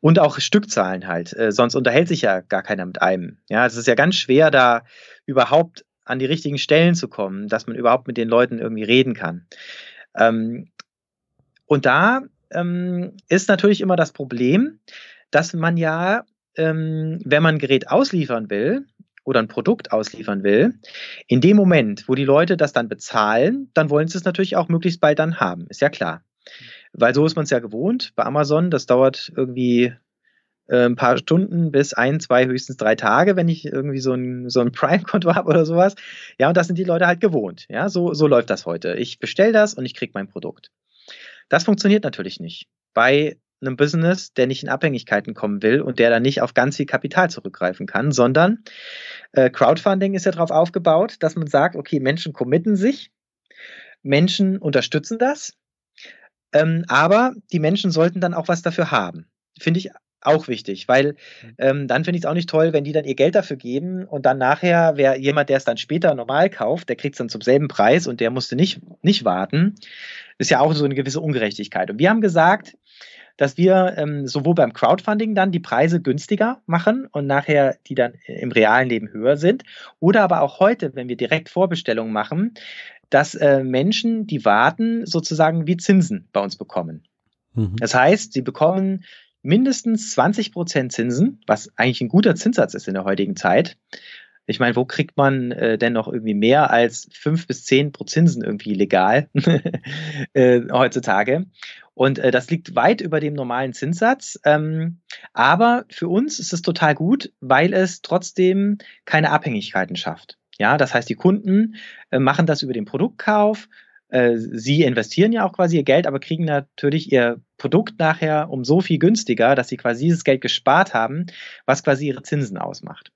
Und auch Stückzahlen halt. Äh, sonst unterhält sich ja gar keiner mit einem. Ja, es ist ja ganz schwer, da überhaupt an die richtigen Stellen zu kommen, dass man überhaupt mit den Leuten irgendwie reden kann. Ähm, und da ähm, ist natürlich immer das Problem, dass man ja, ähm, wenn man ein Gerät ausliefern will oder ein Produkt ausliefern will, in dem Moment, wo die Leute das dann bezahlen, dann wollen sie es natürlich auch möglichst bald dann haben. Ist ja klar. Weil so ist man es ja gewohnt. Bei Amazon, das dauert irgendwie äh, ein paar Stunden bis ein, zwei, höchstens drei Tage, wenn ich irgendwie so ein, so ein Prime-Konto habe oder sowas. Ja, und das sind die Leute halt gewohnt. Ja, so, so läuft das heute. Ich bestelle das und ich kriege mein Produkt. Das funktioniert natürlich nicht bei einem Business, der nicht in Abhängigkeiten kommen will und der dann nicht auf ganz viel Kapital zurückgreifen kann, sondern äh, Crowdfunding ist ja darauf aufgebaut, dass man sagt, okay, Menschen committen sich, Menschen unterstützen das ähm, aber die Menschen sollten dann auch was dafür haben. Finde ich auch wichtig, weil mhm. ähm, dann finde ich es auch nicht toll, wenn die dann ihr Geld dafür geben und dann nachher, wer jemand, der es dann später normal kauft, der kriegt es dann zum selben Preis und der musste nicht, nicht warten. Ist ja auch so eine gewisse Ungerechtigkeit. Und wir haben gesagt, dass wir ähm, sowohl beim Crowdfunding dann die Preise günstiger machen und nachher die dann im realen Leben höher sind oder aber auch heute, wenn wir direkt Vorbestellungen machen, dass äh, Menschen, die warten, sozusagen wie Zinsen bei uns bekommen. Mhm. Das heißt, sie bekommen mindestens 20 Prozent Zinsen, was eigentlich ein guter Zinssatz ist in der heutigen Zeit. Ich meine, wo kriegt man äh, denn noch irgendwie mehr als fünf bis zehn Zinsen irgendwie legal äh, heutzutage? Und äh, das liegt weit über dem normalen Zinssatz. Ähm, aber für uns ist es total gut, weil es trotzdem keine Abhängigkeiten schafft. Ja, das heißt, die Kunden äh, machen das über den Produktkauf. Äh, sie investieren ja auch quasi ihr Geld, aber kriegen natürlich ihr Produkt nachher um so viel günstiger, dass sie quasi dieses Geld gespart haben, was quasi ihre Zinsen ausmacht.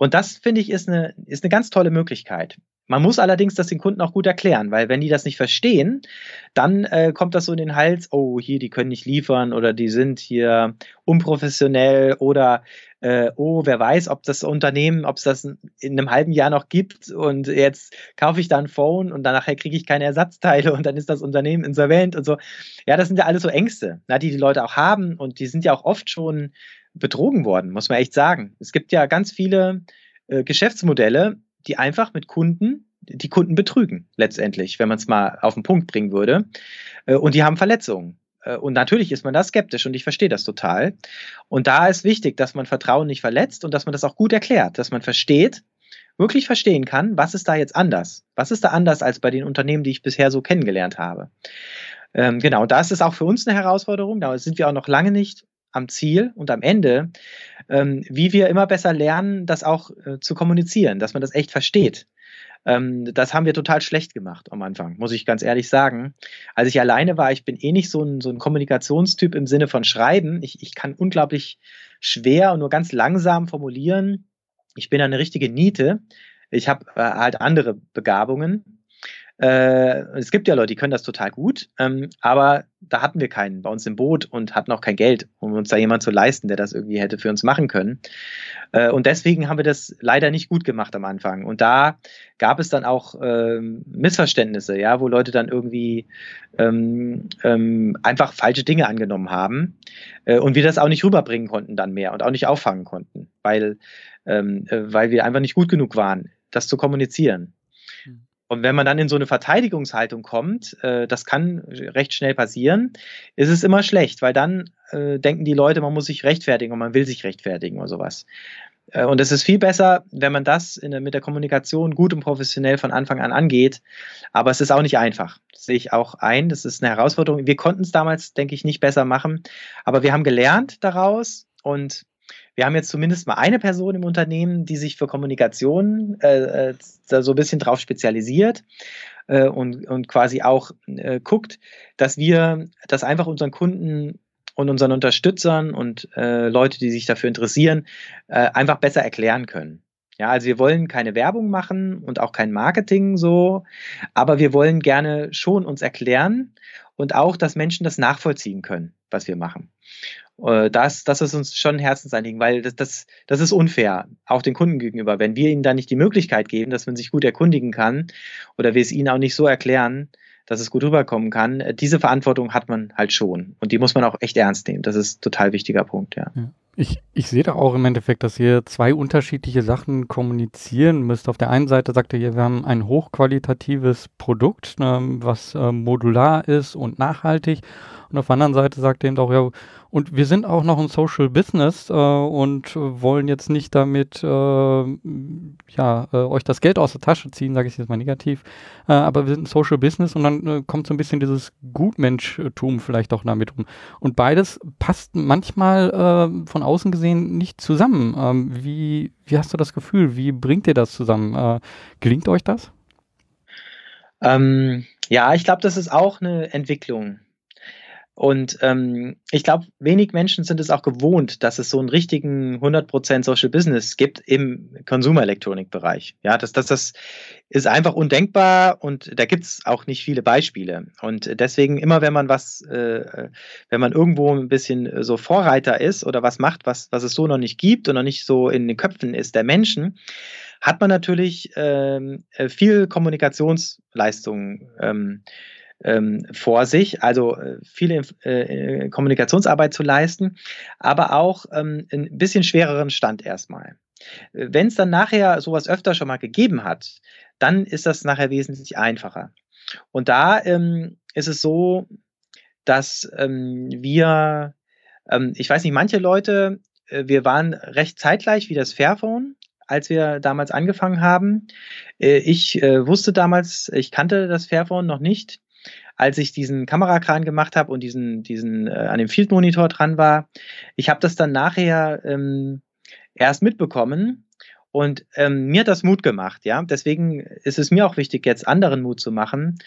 Und das finde ich ist eine, ist eine ganz tolle Möglichkeit. Man muss allerdings das den Kunden auch gut erklären, weil wenn die das nicht verstehen, dann äh, kommt das so in den Hals, oh, hier, die können nicht liefern oder die sind hier unprofessionell oder äh, oh, wer weiß, ob das Unternehmen, ob es das in einem halben Jahr noch gibt und jetzt kaufe ich da ein Phone und dann nachher kriege ich keine Ersatzteile und dann ist das Unternehmen insolvent und so. Ja, das sind ja alles so Ängste, na, die die Leute auch haben und die sind ja auch oft schon betrogen worden, muss man echt sagen. Es gibt ja ganz viele äh, Geschäftsmodelle, die einfach mit Kunden die Kunden betrügen, letztendlich, wenn man es mal auf den Punkt bringen würde. Äh, und die haben Verletzungen. Äh, und natürlich ist man da skeptisch und ich verstehe das total. Und da ist wichtig, dass man Vertrauen nicht verletzt und dass man das auch gut erklärt, dass man versteht, wirklich verstehen kann, was ist da jetzt anders? Was ist da anders als bei den Unternehmen, die ich bisher so kennengelernt habe? Ähm, genau, da ist es auch für uns eine Herausforderung. Da sind wir auch noch lange nicht am Ziel und am Ende, ähm, wie wir immer besser lernen, das auch äh, zu kommunizieren, dass man das echt versteht. Ähm, das haben wir total schlecht gemacht am Anfang, muss ich ganz ehrlich sagen. Als ich alleine war, ich bin eh nicht so ein, so ein Kommunikationstyp im Sinne von Schreiben. Ich, ich kann unglaublich schwer und nur ganz langsam formulieren. Ich bin eine richtige Niete. Ich habe äh, halt andere Begabungen. Äh, es gibt ja Leute, die können das total gut, ähm, aber da hatten wir keinen bei uns im Boot und hatten auch kein Geld, um uns da jemand zu leisten, der das irgendwie hätte für uns machen können. Äh, und deswegen haben wir das leider nicht gut gemacht am Anfang. Und da gab es dann auch ähm, Missverständnisse, ja, wo Leute dann irgendwie ähm, ähm, einfach falsche Dinge angenommen haben äh, und wir das auch nicht rüberbringen konnten dann mehr und auch nicht auffangen konnten, weil, ähm, äh, weil wir einfach nicht gut genug waren, das zu kommunizieren. Und wenn man dann in so eine Verteidigungshaltung kommt, äh, das kann recht schnell passieren, ist es immer schlecht, weil dann äh, denken die Leute, man muss sich rechtfertigen und man will sich rechtfertigen oder sowas. Äh, und es ist viel besser, wenn man das in, mit der Kommunikation gut und professionell von Anfang an angeht. Aber es ist auch nicht einfach. Das sehe ich auch ein. Das ist eine Herausforderung. Wir konnten es damals, denke ich, nicht besser machen. Aber wir haben gelernt daraus und wir haben jetzt zumindest mal eine Person im Unternehmen, die sich für Kommunikation äh, äh so ein bisschen drauf spezialisiert äh, und, und quasi auch äh, guckt, dass wir das einfach unseren Kunden und unseren Unterstützern und äh, Leute, die sich dafür interessieren, äh, einfach besser erklären können. Ja, also wir wollen keine Werbung machen und auch kein Marketing so, aber wir wollen gerne schon uns erklären und auch, dass Menschen das nachvollziehen können, was wir machen. Äh, das, das ist uns schon ein Herzensanliegen, weil das, das, das ist unfair, auch den Kunden gegenüber. Wenn wir ihnen da nicht die Möglichkeit geben, dass man sich gut erkundigen kann oder wir es ihnen auch nicht so erklären, dass es gut rüberkommen kann. Äh, diese Verantwortung hat man halt schon. Und die muss man auch echt ernst nehmen. Das ist ein total wichtiger Punkt, ja. ja. Ich, ich sehe da auch im Endeffekt, dass ihr zwei unterschiedliche Sachen kommunizieren müsst. Auf der einen Seite sagt ihr, wir haben ein hochqualitatives Produkt, ne, was äh, modular ist und nachhaltig. Und auf der anderen Seite sagt eben auch, ja, und wir sind auch noch ein Social Business äh, und wollen jetzt nicht damit äh, ja, äh, euch das Geld aus der Tasche ziehen, sage ich jetzt mal negativ. Äh, aber wir sind ein Social Business und dann äh, kommt so ein bisschen dieses Gutmenschtum vielleicht auch damit um. Und beides passt manchmal äh, von außen gesehen nicht zusammen. Ähm, wie, wie hast du das Gefühl? Wie bringt ihr das zusammen? gelingt euch das? Ähm, ja, ich glaube, das ist auch eine Entwicklung. Und ähm, ich glaube, wenig Menschen sind es auch gewohnt, dass es so einen richtigen 100% Social Business gibt im Konsumelektronikbereich. Ja, das, das, das ist einfach undenkbar und da gibt es auch nicht viele Beispiele. Und deswegen immer, wenn man was, äh, wenn man irgendwo ein bisschen so Vorreiter ist oder was macht, was, was es so noch nicht gibt und noch nicht so in den Köpfen ist der Menschen, hat man natürlich ähm, äh, viel Kommunikationsleistung ähm, ähm, vor sich, also äh, viele äh, Kommunikationsarbeit zu leisten, aber auch ähm, ein bisschen schwereren Stand erstmal. Wenn es dann nachher sowas öfter schon mal gegeben hat, dann ist das nachher wesentlich einfacher. Und da ähm, ist es so, dass ähm, wir, ähm, ich weiß nicht, manche Leute, äh, wir waren recht zeitgleich wie das Fairphone, als wir damals angefangen haben. Äh, ich äh, wusste damals, ich kannte das Fairphone noch nicht als ich diesen Kamerakran gemacht habe und diesen, diesen äh, an dem Field Monitor dran war. Ich habe das dann nachher ähm, erst mitbekommen und ähm, mir hat das Mut gemacht, ja. Deswegen ist es mir auch wichtig, jetzt anderen Mut zu machen,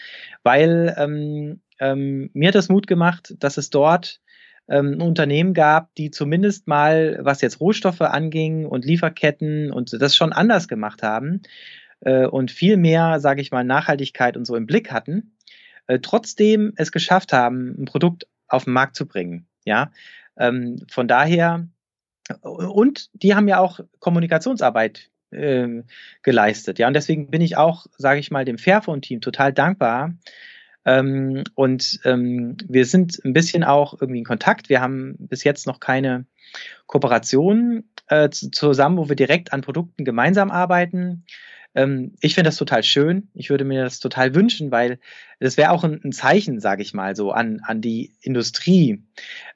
weil ähm, ähm, mir hat das Mut gemacht, dass es dort ähm, Unternehmen gab, die zumindest mal, was jetzt Rohstoffe anging und Lieferketten und das schon anders gemacht haben äh, und viel mehr, sage ich mal, Nachhaltigkeit und so im Blick hatten äh, trotzdem es geschafft haben, ein Produkt auf den Markt zu bringen. Ja, ähm, von daher und die haben ja auch Kommunikationsarbeit äh, geleistet. Ja, und deswegen bin ich auch, sage ich mal, dem Fairphone-Team total dankbar. Ähm, und ähm, wir sind ein bisschen auch irgendwie in Kontakt. Wir haben bis jetzt noch keine Kooperation äh, zusammen, wo wir direkt an Produkten gemeinsam arbeiten. Ähm, ich finde das total schön. Ich würde mir das total wünschen, weil das wäre auch ein, ein Zeichen, sage ich mal so, an, an die Industrie,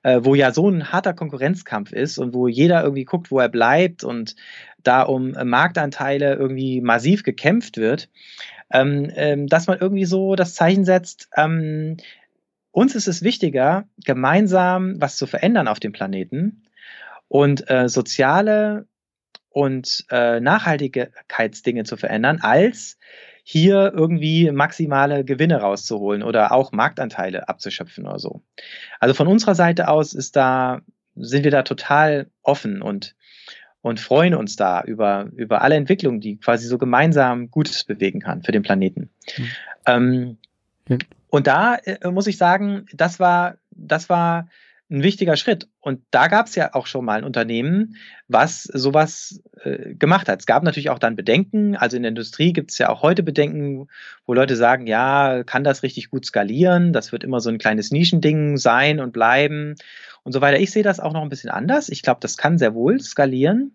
äh, wo ja so ein harter Konkurrenzkampf ist und wo jeder irgendwie guckt, wo er bleibt und da um äh, Marktanteile irgendwie massiv gekämpft wird, ähm, ähm, dass man irgendwie so das Zeichen setzt, ähm, uns ist es wichtiger, gemeinsam was zu verändern auf dem Planeten und äh, soziale und äh, Nachhaltigkeitsdinge zu verändern, als hier irgendwie maximale Gewinne rauszuholen oder auch Marktanteile abzuschöpfen oder so. Also von unserer Seite aus ist da, sind wir da total offen und, und freuen uns da über, über alle Entwicklungen, die quasi so gemeinsam Gutes bewegen kann für den Planeten. Mhm. Ähm, ja. Und da äh, muss ich sagen, das war, das war ein wichtiger Schritt. Und da gab es ja auch schon mal ein Unternehmen, was sowas äh, gemacht hat. Es gab natürlich auch dann Bedenken. Also in der Industrie gibt es ja auch heute Bedenken, wo Leute sagen, ja, kann das richtig gut skalieren? Das wird immer so ein kleines Nischending sein und bleiben und so weiter. Ich sehe das auch noch ein bisschen anders. Ich glaube, das kann sehr wohl skalieren.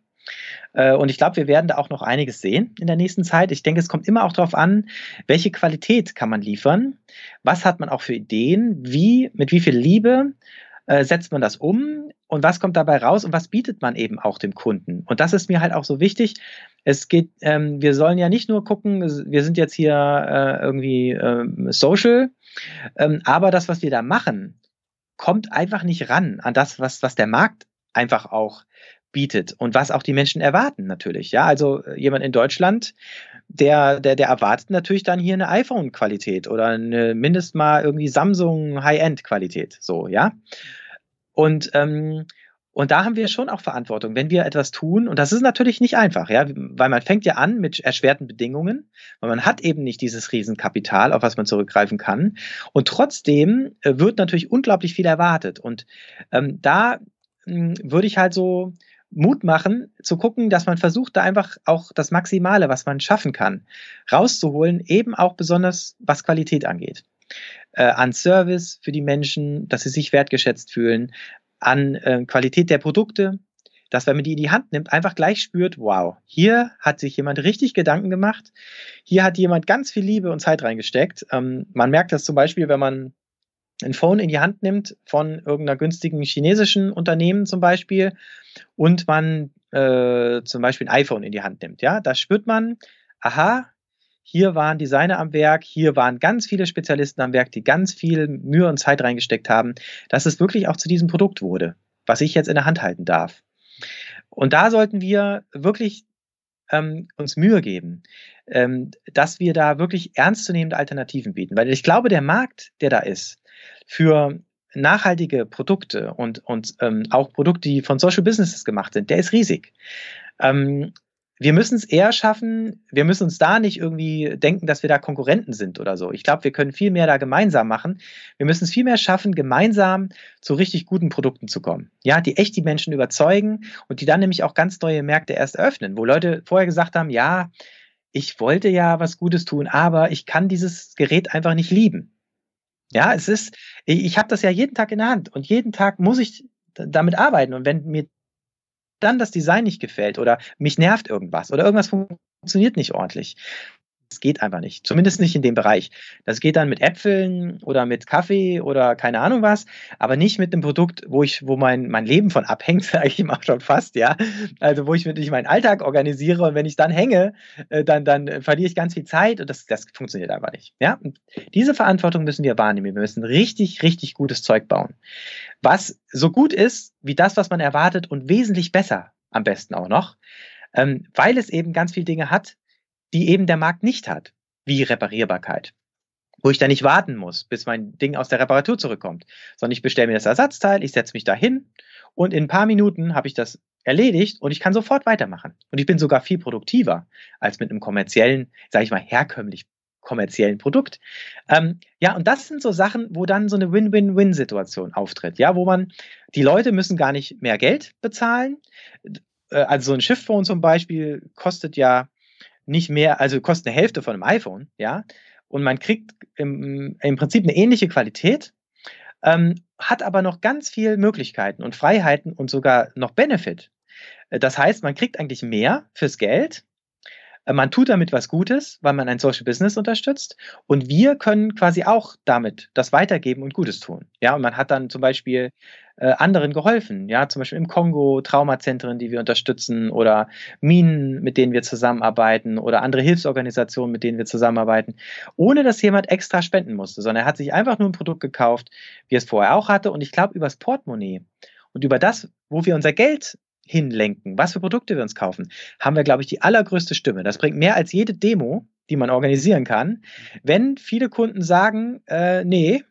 Äh, und ich glaube, wir werden da auch noch einiges sehen in der nächsten Zeit. Ich denke, es kommt immer auch darauf an, welche Qualität kann man liefern, was hat man auch für Ideen, wie, mit wie viel Liebe äh, setzt man das um und was kommt dabei raus und was bietet man eben auch dem Kunden. Und das ist mir halt auch so wichtig. Es geht, ähm, wir sollen ja nicht nur gucken, wir sind jetzt hier äh, irgendwie ähm, social, ähm, aber das, was wir da machen, kommt einfach nicht ran an das, was, was der Markt einfach auch bietet und was auch die Menschen erwarten natürlich. Ja, also äh, jemand in Deutschland, der, der, der erwartet natürlich dann hier eine iPhone-Qualität oder eine mindestens mal irgendwie Samsung High-End-Qualität. So, ja. Und, ähm, und da haben wir schon auch Verantwortung, wenn wir etwas tun. Und das ist natürlich nicht einfach, ja, weil man fängt ja an mit erschwerten Bedingungen, weil man hat eben nicht dieses Riesenkapital, auf was man zurückgreifen kann. Und trotzdem äh, wird natürlich unglaublich viel erwartet. Und ähm, da hm, würde ich halt so Mut machen, zu gucken, dass man versucht, da einfach auch das Maximale, was man schaffen kann, rauszuholen, eben auch besonders was Qualität angeht. Äh, an Service für die Menschen, dass sie sich wertgeschätzt fühlen, an äh, Qualität der Produkte, dass wenn man die in die Hand nimmt, einfach gleich spürt, wow, hier hat sich jemand richtig Gedanken gemacht, hier hat jemand ganz viel Liebe und Zeit reingesteckt. Ähm, man merkt das zum Beispiel, wenn man ein Phone in die Hand nimmt von irgendeiner günstigen chinesischen Unternehmen zum Beispiel und man äh, zum Beispiel ein iPhone in die Hand nimmt, ja, da spürt man, aha, hier waren Designer am Werk, hier waren ganz viele Spezialisten am Werk, die ganz viel Mühe und Zeit reingesteckt haben, dass es wirklich auch zu diesem Produkt wurde, was ich jetzt in der Hand halten darf. Und da sollten wir wirklich ähm, uns Mühe geben, ähm, dass wir da wirklich ernstzunehmende Alternativen bieten. Weil ich glaube, der Markt, der da ist, für nachhaltige Produkte und, und ähm, auch Produkte, die von Social Businesses gemacht sind, der ist riesig. Ähm, wir müssen es eher schaffen, wir müssen uns da nicht irgendwie denken, dass wir da Konkurrenten sind oder so. Ich glaube, wir können viel mehr da gemeinsam machen. Wir müssen es viel mehr schaffen, gemeinsam zu richtig guten Produkten zu kommen. Ja, die echt die Menschen überzeugen und die dann nämlich auch ganz neue Märkte erst eröffnen, wo Leute vorher gesagt haben, ja, ich wollte ja was Gutes tun, aber ich kann dieses Gerät einfach nicht lieben. Ja, es ist, ich, ich habe das ja jeden Tag in der Hand und jeden Tag muss ich damit arbeiten. Und wenn mir dann das Design nicht gefällt oder mich nervt irgendwas oder irgendwas funktioniert nicht ordentlich, das geht einfach nicht. Zumindest nicht in dem Bereich. Das geht dann mit Äpfeln oder mit Kaffee oder keine Ahnung was, aber nicht mit einem Produkt, wo ich, wo mein, mein Leben von abhängt, sage ich immer schon fast, ja. Also wo ich wirklich meinen Alltag organisiere und wenn ich dann hänge, äh, dann, dann verliere ich ganz viel Zeit und das, das funktioniert einfach nicht. Ja. Und diese Verantwortung müssen wir wahrnehmen. Wir müssen richtig, richtig gutes Zeug bauen. Was so gut ist wie das, was man erwartet und wesentlich besser am besten auch noch, ähm, weil es eben ganz viele Dinge hat, die eben der Markt nicht hat, wie Reparierbarkeit. Wo ich dann nicht warten muss, bis mein Ding aus der Reparatur zurückkommt, sondern ich bestelle mir das Ersatzteil, ich setze mich da hin und in ein paar Minuten habe ich das erledigt und ich kann sofort weitermachen. Und ich bin sogar viel produktiver als mit einem kommerziellen, sage ich mal, herkömmlich kommerziellen Produkt. Ähm, ja, und das sind so Sachen, wo dann so eine Win-Win-Win-Situation auftritt, ja, wo man, die Leute müssen gar nicht mehr Geld bezahlen. Äh, also so ein Schiffphone zum Beispiel kostet ja nicht mehr, also kostet eine Hälfte von einem iPhone, ja, und man kriegt im, im Prinzip eine ähnliche Qualität, ähm, hat aber noch ganz viele Möglichkeiten und Freiheiten und sogar noch Benefit. Äh, das heißt, man kriegt eigentlich mehr fürs Geld. Äh, man tut damit was Gutes, weil man ein Social Business unterstützt. Und wir können quasi auch damit das weitergeben und Gutes tun. Ja, und man hat dann zum Beispiel äh, anderen geholfen. Ja, zum Beispiel im Kongo Traumazentren, die wir unterstützen oder Minen, mit denen wir zusammenarbeiten oder andere Hilfsorganisationen, mit denen wir zusammenarbeiten, ohne dass jemand extra spenden musste, sondern er hat sich einfach nur ein Produkt gekauft, wie es vorher auch hatte. Und ich glaube, übers Portemonnaie und über das, wo wir unser Geld hinlenken, was für Produkte wir uns kaufen, haben wir, glaube ich, die allergrößte Stimme. Das bringt mehr als jede Demo, die man organisieren kann. Wenn viele Kunden sagen, äh, nee,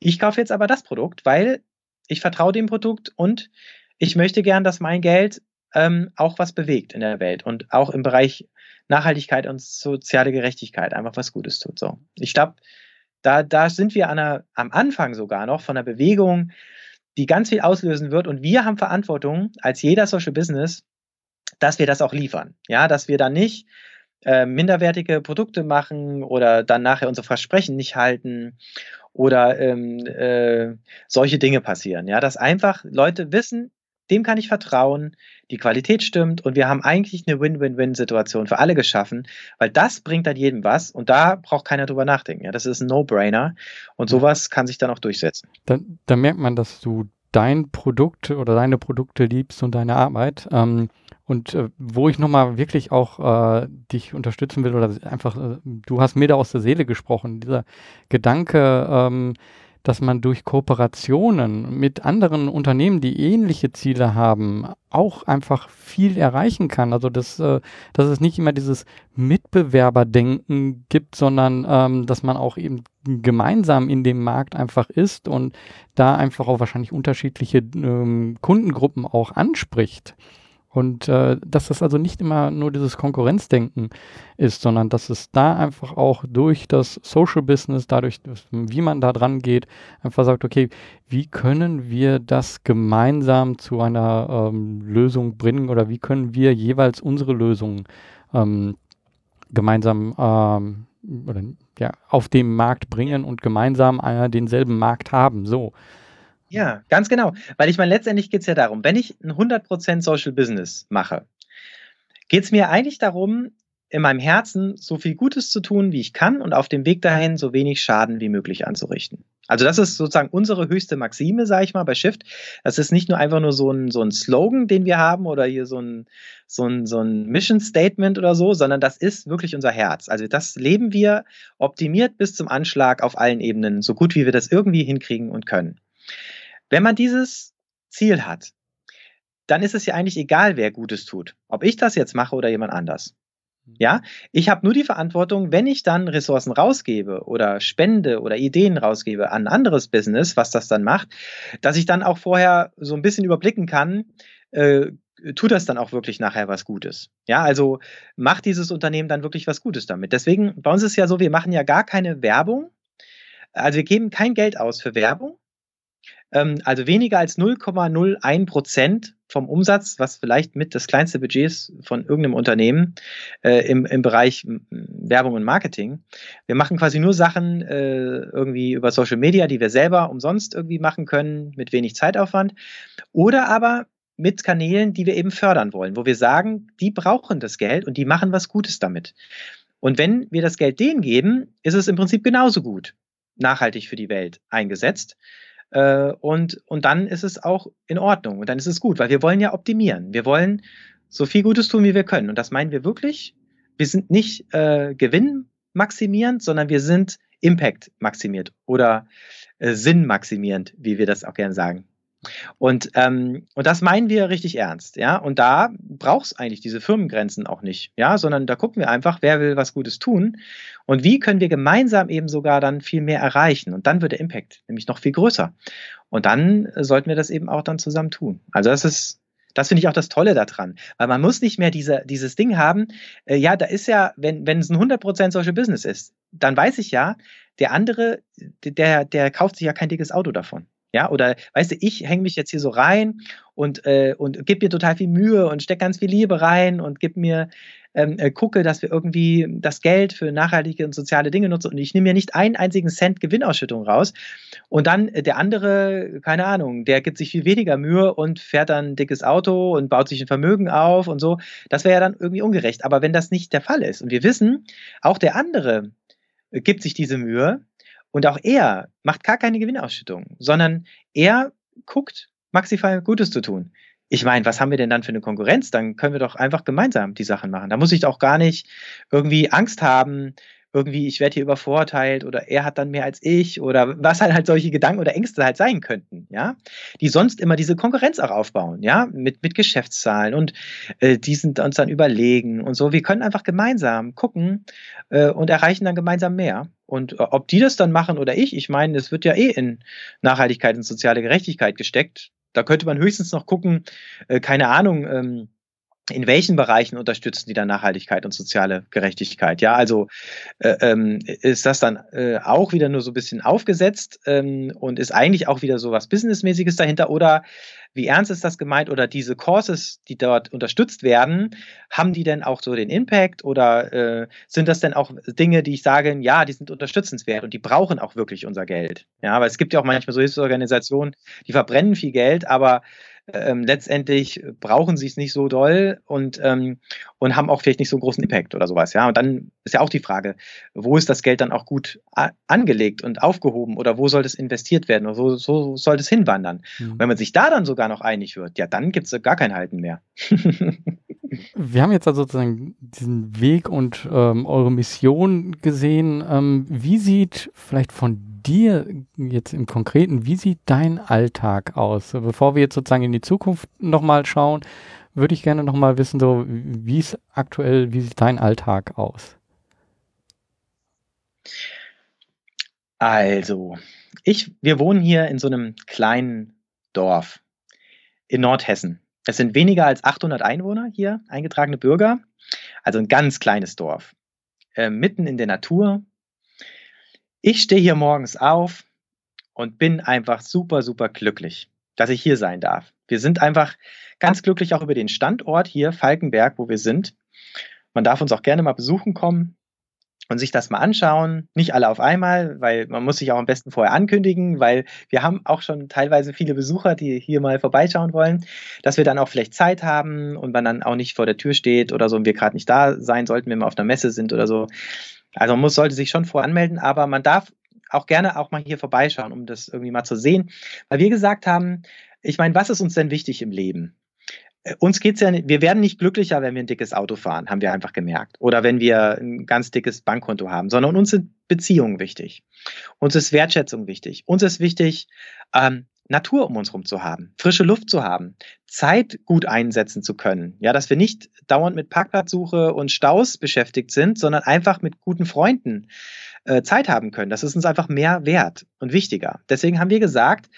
ich kaufe jetzt aber das Produkt, weil ich vertraue dem Produkt und ich möchte gern, dass mein Geld ähm, auch was bewegt in der Welt und auch im Bereich Nachhaltigkeit und soziale Gerechtigkeit einfach was Gutes tut. So, ich glaube, da, da sind wir einer, am Anfang sogar noch von einer Bewegung, die ganz viel auslösen wird. Und wir haben Verantwortung als jeder Social Business, dass wir das auch liefern. Ja, dass wir dann nicht äh, minderwertige Produkte machen oder dann nachher unsere Versprechen nicht halten oder ähm, äh, solche Dinge passieren. Ja, dass einfach Leute wissen, dem kann ich vertrauen, die Qualität stimmt und wir haben eigentlich eine Win-Win-Win-Situation für alle geschaffen, weil das bringt dann jedem was und da braucht keiner drüber nachdenken. Ja, das ist ein No-Brainer und sowas kann sich dann auch durchsetzen. Dann, dann merkt man, dass du dein Produkt oder deine Produkte liebst und deine Arbeit. Ähm, und äh, wo ich nochmal wirklich auch äh, dich unterstützen will oder einfach, äh, du hast mir da aus der Seele gesprochen, dieser Gedanke, ähm, dass man durch Kooperationen mit anderen Unternehmen, die ähnliche Ziele haben, auch einfach viel erreichen kann. Also dass, äh, dass es nicht immer dieses Mitbewerberdenken gibt, sondern ähm, dass man auch eben gemeinsam in dem Markt einfach ist und da einfach auch wahrscheinlich unterschiedliche ähm, Kundengruppen auch anspricht. Und äh, dass das also nicht immer nur dieses Konkurrenzdenken ist, sondern dass es da einfach auch durch das Social Business, dadurch, wie man da dran geht, einfach sagt, okay, wie können wir das gemeinsam zu einer ähm, Lösung bringen oder wie können wir jeweils unsere Lösungen ähm, gemeinsam ähm, oder, ja, auf dem Markt bringen und gemeinsam äh, denselben Markt haben. So. Ja, ganz genau. Weil ich meine, letztendlich geht es ja darum, wenn ich ein 100% Social Business mache, geht es mir eigentlich darum, in meinem Herzen so viel Gutes zu tun, wie ich kann und auf dem Weg dahin so wenig Schaden wie möglich anzurichten. Also das ist sozusagen unsere höchste Maxime, sage ich mal, bei Shift. Das ist nicht nur einfach nur so ein, so ein Slogan, den wir haben oder hier so ein, so, ein, so ein Mission Statement oder so, sondern das ist wirklich unser Herz. Also das leben wir optimiert bis zum Anschlag auf allen Ebenen, so gut wie wir das irgendwie hinkriegen und können. Wenn man dieses Ziel hat, dann ist es ja eigentlich egal, wer Gutes tut. Ob ich das jetzt mache oder jemand anders. Mhm. Ja, ich habe nur die Verantwortung, wenn ich dann Ressourcen rausgebe oder spende oder Ideen rausgebe an ein anderes Business, was das dann macht, dass ich dann auch vorher so ein bisschen überblicken kann, äh, tut das dann auch wirklich nachher was Gutes. Ja, also macht dieses Unternehmen dann wirklich was Gutes damit. Deswegen, bei uns ist ja so, wir machen ja gar keine Werbung. Also wir geben kein Geld aus für Werbung, also weniger als 0,01 Prozent vom Umsatz, was vielleicht mit das kleinste Budget ist von irgendeinem Unternehmen äh, im, im Bereich Werbung und Marketing. Wir machen quasi nur Sachen äh, irgendwie über Social Media, die wir selber umsonst irgendwie machen können, mit wenig Zeitaufwand. Oder aber mit Kanälen, die wir eben fördern wollen, wo wir sagen, die brauchen das Geld und die machen was Gutes damit. Und wenn wir das Geld denen geben, ist es im Prinzip genauso gut nachhaltig für die Welt eingesetzt. Äh, und, und dann ist es auch in Ordnung und dann ist es gut, weil wir wollen ja optimieren. Wir wollen so viel Gutes tun, wie wir können. Und das meinen wir wirklich. Wir sind nicht äh, Gewinn maximierend, sondern wir sind Impact maximiert oder äh, Sinn maximierend, wie wir das auch gerne sagen. Und, ähm, und das meinen wir richtig ernst, ja. Und da braucht es eigentlich diese Firmengrenzen auch nicht, ja, sondern da gucken wir einfach, wer will was Gutes tun und wie können wir gemeinsam eben sogar dann viel mehr erreichen. Und dann wird der Impact nämlich noch viel größer. Und dann sollten wir das eben auch dann zusammen tun. Also das ist, das finde ich auch das Tolle daran. Weil man muss nicht mehr diese, dieses Ding haben, äh, ja, da ist ja, wenn, wenn es ein 100% Social Business ist, dann weiß ich ja, der andere, der, der kauft sich ja kein dickes Auto davon. Ja, oder weißt du, ich hänge mich jetzt hier so rein und, äh, und gebe mir total viel Mühe und stecke ganz viel Liebe rein und gib mir, ähm, äh, gucke, dass wir irgendwie das Geld für nachhaltige und soziale Dinge nutzen und ich nehme mir nicht einen einzigen Cent Gewinnausschüttung raus. Und dann äh, der andere, keine Ahnung, der gibt sich viel weniger Mühe und fährt dann ein dickes Auto und baut sich ein Vermögen auf und so. Das wäre ja dann irgendwie ungerecht. Aber wenn das nicht der Fall ist und wir wissen, auch der andere äh, gibt sich diese Mühe, und auch er macht gar keine Gewinnausschüttung, sondern er guckt, maximal Gutes zu tun. Ich meine, was haben wir denn dann für eine Konkurrenz? Dann können wir doch einfach gemeinsam die Sachen machen. Da muss ich auch gar nicht irgendwie Angst haben, irgendwie, ich werde hier übervorteilt oder er hat dann mehr als ich oder was halt halt solche Gedanken oder Ängste halt sein könnten, ja, die sonst immer diese Konkurrenz auch aufbauen, ja, mit, mit Geschäftszahlen und äh, die sind uns dann überlegen und so. Wir können einfach gemeinsam gucken äh, und erreichen dann gemeinsam mehr. Und äh, ob die das dann machen oder ich, ich meine, es wird ja eh in Nachhaltigkeit und soziale Gerechtigkeit gesteckt. Da könnte man höchstens noch gucken, äh, keine Ahnung, ähm, in welchen Bereichen unterstützen die dann Nachhaltigkeit und soziale Gerechtigkeit? Ja, also äh, ähm, ist das dann äh, auch wieder nur so ein bisschen aufgesetzt ähm, und ist eigentlich auch wieder so was Businessmäßiges dahinter oder wie ernst ist das gemeint oder diese Courses, die dort unterstützt werden, haben die denn auch so den Impact oder äh, sind das denn auch Dinge, die ich sage, ja, die sind unterstützenswert und die brauchen auch wirklich unser Geld? Ja, weil es gibt ja auch manchmal so Hilfsorganisationen, die verbrennen viel Geld, aber ähm, letztendlich brauchen sie es nicht so doll und, ähm, und haben auch vielleicht nicht so einen großen Impact oder sowas. Ja, und dann ist ja auch die Frage, wo ist das Geld dann auch gut angelegt und aufgehoben oder wo soll das investiert werden oder wo so soll das hinwandern? Mhm. Wenn man sich da dann sogar noch einig wird, ja, dann gibt es gar kein Halten mehr. Wir haben jetzt also sozusagen diesen Weg und ähm, eure Mission gesehen. Ähm, wie sieht vielleicht von dir jetzt im Konkreten, wie sieht dein Alltag aus? Bevor wir jetzt sozusagen in die Zukunft nochmal schauen, würde ich gerne nochmal wissen, so wie es aktuell, wie sieht dein Alltag aus? Also, ich, wir wohnen hier in so einem kleinen Dorf in Nordhessen. Es sind weniger als 800 Einwohner hier, eingetragene Bürger. Also ein ganz kleines Dorf. Äh, mitten in der Natur. Ich stehe hier morgens auf und bin einfach super, super glücklich, dass ich hier sein darf. Wir sind einfach ganz glücklich auch über den Standort hier, Falkenberg, wo wir sind. Man darf uns auch gerne mal besuchen kommen und sich das mal anschauen. Nicht alle auf einmal, weil man muss sich auch am besten vorher ankündigen, weil wir haben auch schon teilweise viele Besucher, die hier mal vorbeischauen wollen, dass wir dann auch vielleicht Zeit haben und man dann auch nicht vor der Tür steht oder so und wir gerade nicht da sein sollten, wenn wir auf einer Messe sind oder so. Also man muss, sollte sich schon voranmelden, aber man darf auch gerne auch mal hier vorbeischauen, um das irgendwie mal zu sehen. Weil wir gesagt haben, ich meine, was ist uns denn wichtig im Leben? Äh, uns geht's ja, wir werden nicht glücklicher, wenn wir ein dickes Auto fahren, haben wir einfach gemerkt. Oder wenn wir ein ganz dickes Bankkonto haben, sondern uns sind Beziehungen wichtig. Uns ist Wertschätzung wichtig. Uns ist wichtig, ähm, Natur um uns herum zu haben, frische Luft zu haben, Zeit gut einsetzen zu können. Ja, dass wir nicht dauernd mit Parkplatzsuche und Staus beschäftigt sind, sondern einfach mit guten Freunden äh, Zeit haben können. Das ist uns einfach mehr wert und wichtiger. Deswegen haben wir gesagt,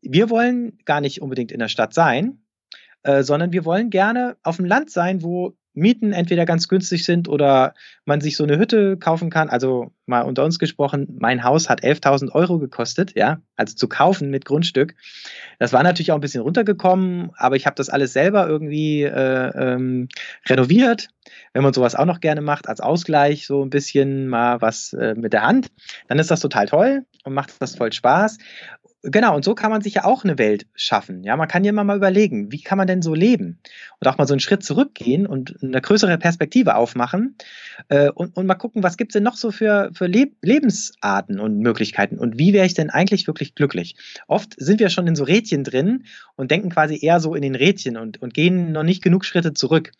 wir wollen gar nicht unbedingt in der Stadt sein, äh, sondern wir wollen gerne auf dem Land sein, wo Mieten entweder ganz günstig sind oder man sich so eine Hütte kaufen kann. Also mal unter uns gesprochen, mein Haus hat 11.000 Euro gekostet, ja, also zu kaufen mit Grundstück. Das war natürlich auch ein bisschen runtergekommen, aber ich habe das alles selber irgendwie äh, ähm, renoviert. Wenn man sowas auch noch gerne macht, als Ausgleich, so ein bisschen mal was äh, mit der Hand, dann ist das total toll und macht das voll Spaß. Genau, und so kann man sich ja auch eine Welt schaffen. Ja, man kann ja immer mal überlegen, wie kann man denn so leben? Und auch mal so einen Schritt zurückgehen und eine größere Perspektive aufmachen äh, und, und mal gucken, was gibt es denn noch so für, für Leb Lebensarten und Möglichkeiten und wie wäre ich denn eigentlich wirklich glücklich? Oft sind wir schon in so Rädchen drin und denken quasi eher so in den Rädchen und, und gehen noch nicht genug Schritte zurück.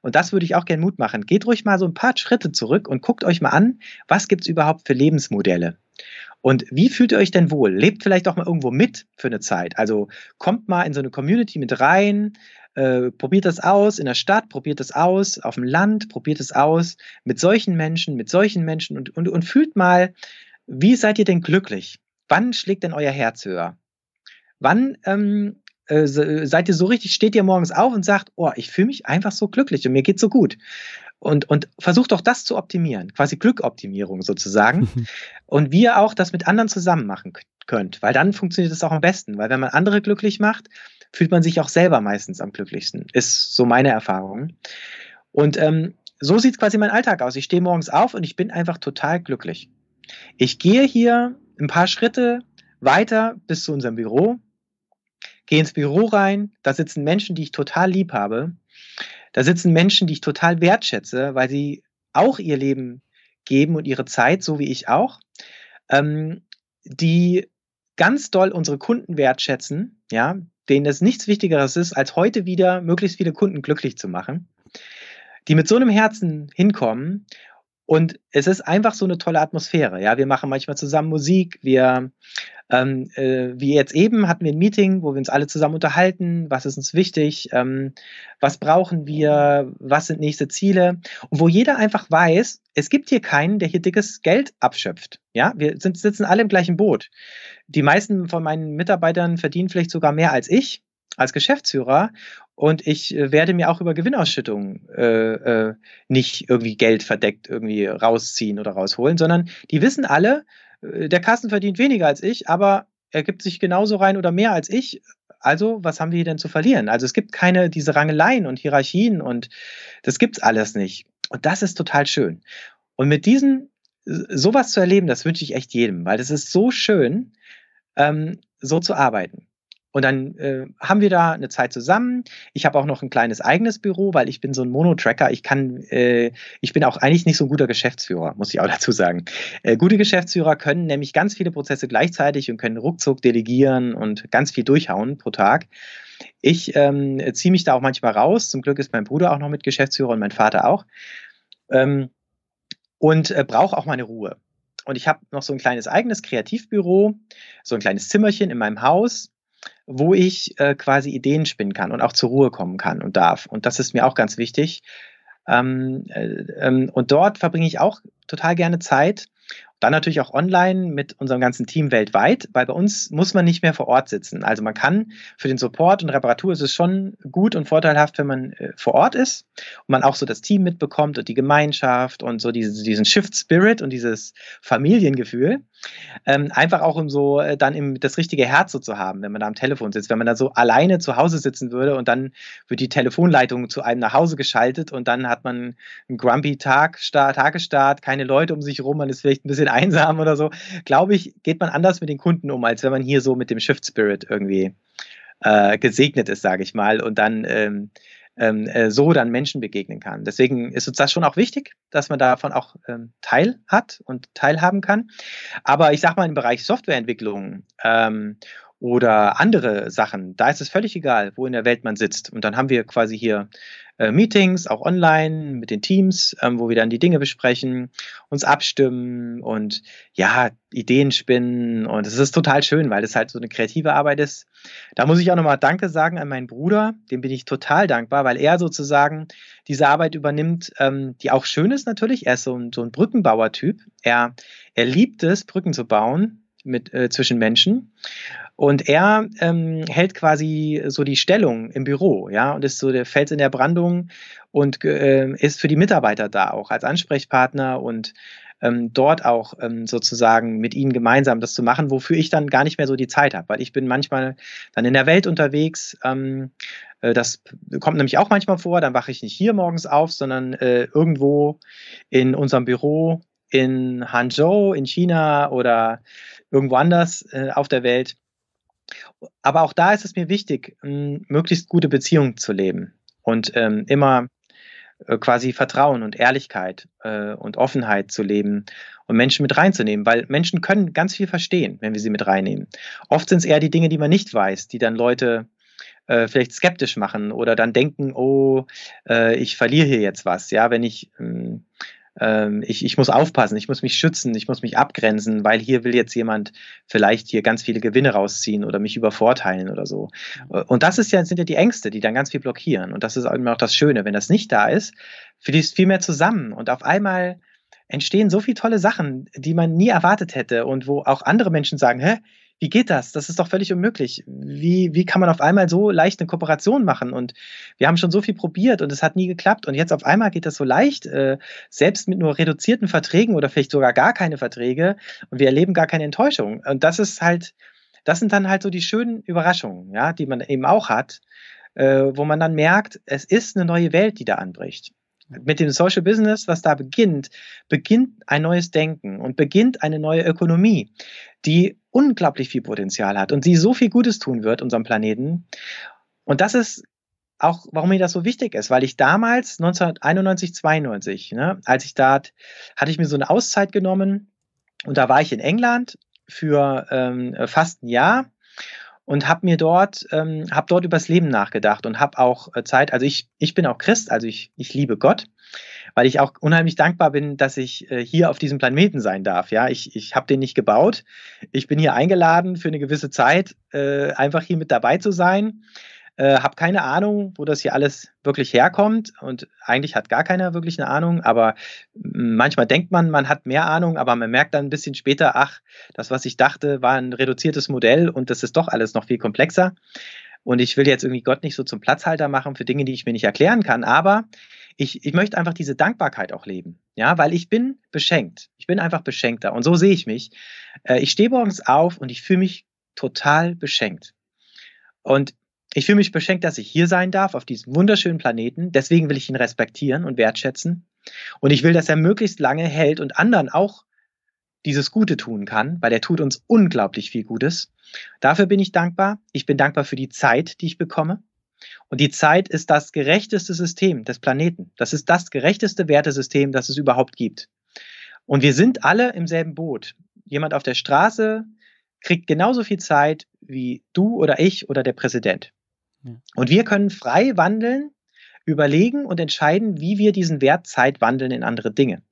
Und das würde ich auch gerne Mut machen. Geht ruhig mal so ein paar Schritte zurück und guckt euch mal an, was gibt es überhaupt für Lebensmodelle. Und wie fühlt ihr euch denn wohl? Lebt vielleicht auch mal irgendwo mit für eine Zeit. Also kommt mal in so eine Community mit rein, äh, probiert das aus in der Stadt, probiert das aus auf dem Land, probiert es aus mit solchen Menschen, mit solchen Menschen und, und, und fühlt mal, wie seid ihr denn glücklich? Wann schlägt denn euer Herz höher? Wann ähm, äh, seid ihr so richtig, steht ihr morgens auf und sagt, oh, ich fühle mich einfach so glücklich und mir geht so gut. Und, und versucht doch das zu optimieren, quasi Glückoptimierung sozusagen. und wie ihr auch das mit anderen zusammen machen könnt, weil dann funktioniert es auch am besten. Weil wenn man andere glücklich macht, fühlt man sich auch selber meistens am glücklichsten. Ist so meine Erfahrung. Und ähm, so sieht quasi mein Alltag aus. Ich stehe morgens auf und ich bin einfach total glücklich. Ich gehe hier ein paar Schritte weiter bis zu unserem Büro, gehe ins Büro rein, da sitzen Menschen, die ich total lieb habe da sitzen Menschen, die ich total wertschätze, weil sie auch ihr Leben geben und ihre Zeit, so wie ich auch, ähm, die ganz doll unsere Kunden wertschätzen, ja, denen es nichts Wichtigeres ist, als heute wieder möglichst viele Kunden glücklich zu machen, die mit so einem Herzen hinkommen und es ist einfach so eine tolle Atmosphäre. Ja, wir machen manchmal zusammen Musik. Wir, ähm, äh, wie jetzt eben, hatten wir ein Meeting, wo wir uns alle zusammen unterhalten. Was ist uns wichtig? Ähm, was brauchen wir? Was sind nächste Ziele? Und wo jeder einfach weiß, es gibt hier keinen, der hier dickes Geld abschöpft. Ja, wir sind, sitzen alle im gleichen Boot. Die meisten von meinen Mitarbeitern verdienen vielleicht sogar mehr als ich als Geschäftsführer und ich äh, werde mir auch über Gewinnausschüttungen äh, äh, nicht irgendwie Geld verdeckt irgendwie rausziehen oder rausholen, sondern die wissen alle, äh, der Kassen verdient weniger als ich, aber er gibt sich genauso rein oder mehr als ich. Also, was haben wir hier denn zu verlieren? Also, es gibt keine diese Rangeleien und Hierarchien und das gibt's alles nicht. Und das ist total schön. Und mit diesen sowas zu erleben, das wünsche ich echt jedem, weil das ist so schön, ähm, so zu arbeiten. Und dann äh, haben wir da eine Zeit zusammen. Ich habe auch noch ein kleines eigenes Büro, weil ich bin so ein Monotracker. Ich kann, äh, ich bin auch eigentlich nicht so ein guter Geschäftsführer, muss ich auch dazu sagen. Äh, gute Geschäftsführer können nämlich ganz viele Prozesse gleichzeitig und können ruckzuck delegieren und ganz viel durchhauen pro Tag. Ich ähm, ziehe mich da auch manchmal raus. Zum Glück ist mein Bruder auch noch mit Geschäftsführer und mein Vater auch. Ähm, und äh, brauche auch meine Ruhe. Und ich habe noch so ein kleines eigenes Kreativbüro, so ein kleines Zimmerchen in meinem Haus wo ich äh, quasi Ideen spinnen kann und auch zur Ruhe kommen kann und darf. Und das ist mir auch ganz wichtig. Ähm, äh, ähm, und dort verbringe ich auch total gerne Zeit dann natürlich auch online mit unserem ganzen Team weltweit, weil bei uns muss man nicht mehr vor Ort sitzen. Also man kann für den Support und Reparatur ist es schon gut und vorteilhaft, wenn man äh, vor Ort ist und man auch so das Team mitbekommt und die Gemeinschaft und so diese, diesen Shift Spirit und dieses Familiengefühl. Ähm, einfach auch um so äh, dann im, das richtige Herz so zu haben, wenn man da am Telefon sitzt. Wenn man da so alleine zu Hause sitzen würde und dann wird die Telefonleitung zu einem nach Hause geschaltet und dann hat man einen grumpy Tag, Start, Tagesstart, keine Leute um sich herum, man ist vielleicht ein bisschen einsam oder so, glaube ich, geht man anders mit den Kunden um, als wenn man hier so mit dem Shift Spirit irgendwie äh, gesegnet ist, sage ich mal, und dann ähm, ähm, äh, so dann Menschen begegnen kann. Deswegen ist uns das schon auch wichtig, dass man davon auch ähm, Teil hat und teilhaben kann. Aber ich sage mal im Bereich Softwareentwicklung ähm, oder andere Sachen, da ist es völlig egal, wo in der Welt man sitzt. Und dann haben wir quasi hier äh, Meetings, auch online mit den Teams, ähm, wo wir dann die Dinge besprechen, uns abstimmen und ja, Ideen spinnen. Und es ist total schön, weil es halt so eine kreative Arbeit ist. Da muss ich auch nochmal Danke sagen an meinen Bruder, dem bin ich total dankbar, weil er sozusagen diese Arbeit übernimmt, ähm, die auch schön ist natürlich. Er ist so ein, so ein Brückenbauer-Typ. Er, er liebt es, Brücken zu bauen mit, äh, zwischen Menschen. Und er ähm, hält quasi so die Stellung im Büro, ja, und ist so der Fels in der Brandung und äh, ist für die Mitarbeiter da auch als Ansprechpartner und ähm, dort auch ähm, sozusagen mit ihnen gemeinsam das zu machen, wofür ich dann gar nicht mehr so die Zeit habe, weil ich bin manchmal dann in der Welt unterwegs. Ähm, äh, das kommt nämlich auch manchmal vor, dann wache ich nicht hier morgens auf, sondern äh, irgendwo in unserem Büro in Hangzhou in China oder irgendwo anders äh, auf der Welt. Aber auch da ist es mir wichtig, möglichst gute Beziehungen zu leben und ähm, immer äh, quasi Vertrauen und Ehrlichkeit äh, und Offenheit zu leben und Menschen mit reinzunehmen, weil Menschen können ganz viel verstehen, wenn wir sie mit reinnehmen. Oft sind es eher die Dinge, die man nicht weiß, die dann Leute äh, vielleicht skeptisch machen oder dann denken, oh, äh, ich verliere hier jetzt was, ja, wenn ich ähm, ähm, ich, ich muss aufpassen, ich muss mich schützen, ich muss mich abgrenzen, weil hier will jetzt jemand vielleicht hier ganz viele Gewinne rausziehen oder mich übervorteilen oder so. Äh, und das ist ja, sind ja die Ängste, die dann ganz viel blockieren. Und das ist immer auch das Schöne. Wenn das nicht da ist, fließt viel mehr zusammen und auf einmal entstehen so viele tolle Sachen, die man nie erwartet hätte und wo auch andere Menschen sagen, hä, wie geht das? Das ist doch völlig unmöglich. Wie, wie kann man auf einmal so leicht eine Kooperation machen? Und wir haben schon so viel probiert und es hat nie geklappt. Und jetzt auf einmal geht das so leicht, äh, selbst mit nur reduzierten Verträgen oder vielleicht sogar gar keine Verträge. Und wir erleben gar keine Enttäuschung. Und das ist halt, das sind dann halt so die schönen Überraschungen, ja, die man eben auch hat, äh, wo man dann merkt, es ist eine neue Welt, die da anbricht mit dem Social Business, was da beginnt, beginnt ein neues Denken und beginnt eine neue Ökonomie, die unglaublich viel Potenzial hat und die so viel Gutes tun wird unserem Planeten. Und das ist auch, warum mir das so wichtig ist, weil ich damals 1991, 92, ne, als ich da hatte ich mir so eine Auszeit genommen und da war ich in England für ähm, fast ein Jahr und habe mir dort, ähm, habe dort übers Leben nachgedacht und habe auch äh, Zeit, also ich, ich bin auch Christ, also ich, ich liebe Gott, weil ich auch unheimlich dankbar bin, dass ich äh, hier auf diesem Planeten sein darf. Ja, ich, ich habe den nicht gebaut. Ich bin hier eingeladen für eine gewisse Zeit, äh, einfach hier mit dabei zu sein. Äh, habe keine Ahnung, wo das hier alles wirklich herkommt und eigentlich hat gar keiner wirklich eine Ahnung, aber manchmal denkt man, man hat mehr Ahnung, aber man merkt dann ein bisschen später, ach, das, was ich dachte, war ein reduziertes Modell und das ist doch alles noch viel komplexer. Und ich will jetzt irgendwie Gott nicht so zum Platzhalter machen für Dinge, die ich mir nicht erklären kann, aber ich, ich möchte einfach diese Dankbarkeit auch leben. Ja, weil ich bin beschenkt. Ich bin einfach beschenkter. Und so sehe ich mich. Äh, ich stehe morgens auf und ich fühle mich total beschenkt. Und ich fühle mich beschenkt, dass ich hier sein darf, auf diesem wunderschönen Planeten. Deswegen will ich ihn respektieren und wertschätzen. Und ich will, dass er möglichst lange hält und anderen auch dieses Gute tun kann, weil er tut uns unglaublich viel Gutes. Dafür bin ich dankbar. Ich bin dankbar für die Zeit, die ich bekomme. Und die Zeit ist das gerechteste System des Planeten. Das ist das gerechteste Wertesystem, das es überhaupt gibt. Und wir sind alle im selben Boot. Jemand auf der Straße kriegt genauso viel Zeit wie du oder ich oder der Präsident. Und wir können frei wandeln, überlegen und entscheiden, wie wir diesen Wert Zeit wandeln in andere Dinge.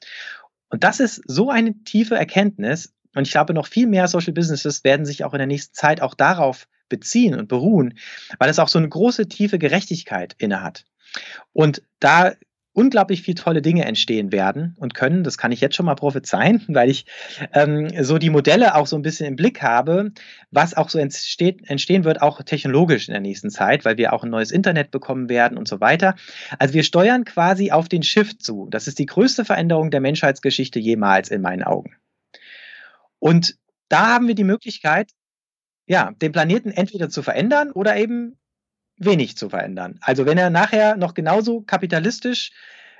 Und das ist so eine tiefe Erkenntnis. Und ich glaube, noch viel mehr Social Businesses werden sich auch in der nächsten Zeit auch darauf beziehen und beruhen, weil es auch so eine große, tiefe Gerechtigkeit innehat. Und da unglaublich viel tolle Dinge entstehen werden und können. Das kann ich jetzt schon mal prophezeien, weil ich ähm, so die Modelle auch so ein bisschen im Blick habe, was auch so entsteht, entstehen wird, auch technologisch in der nächsten Zeit, weil wir auch ein neues Internet bekommen werden und so weiter. Also wir steuern quasi auf den Shift zu. Das ist die größte Veränderung der Menschheitsgeschichte jemals in meinen Augen. Und da haben wir die Möglichkeit, ja, den Planeten entweder zu verändern oder eben wenig zu verändern. Also wenn er nachher noch genauso kapitalistisch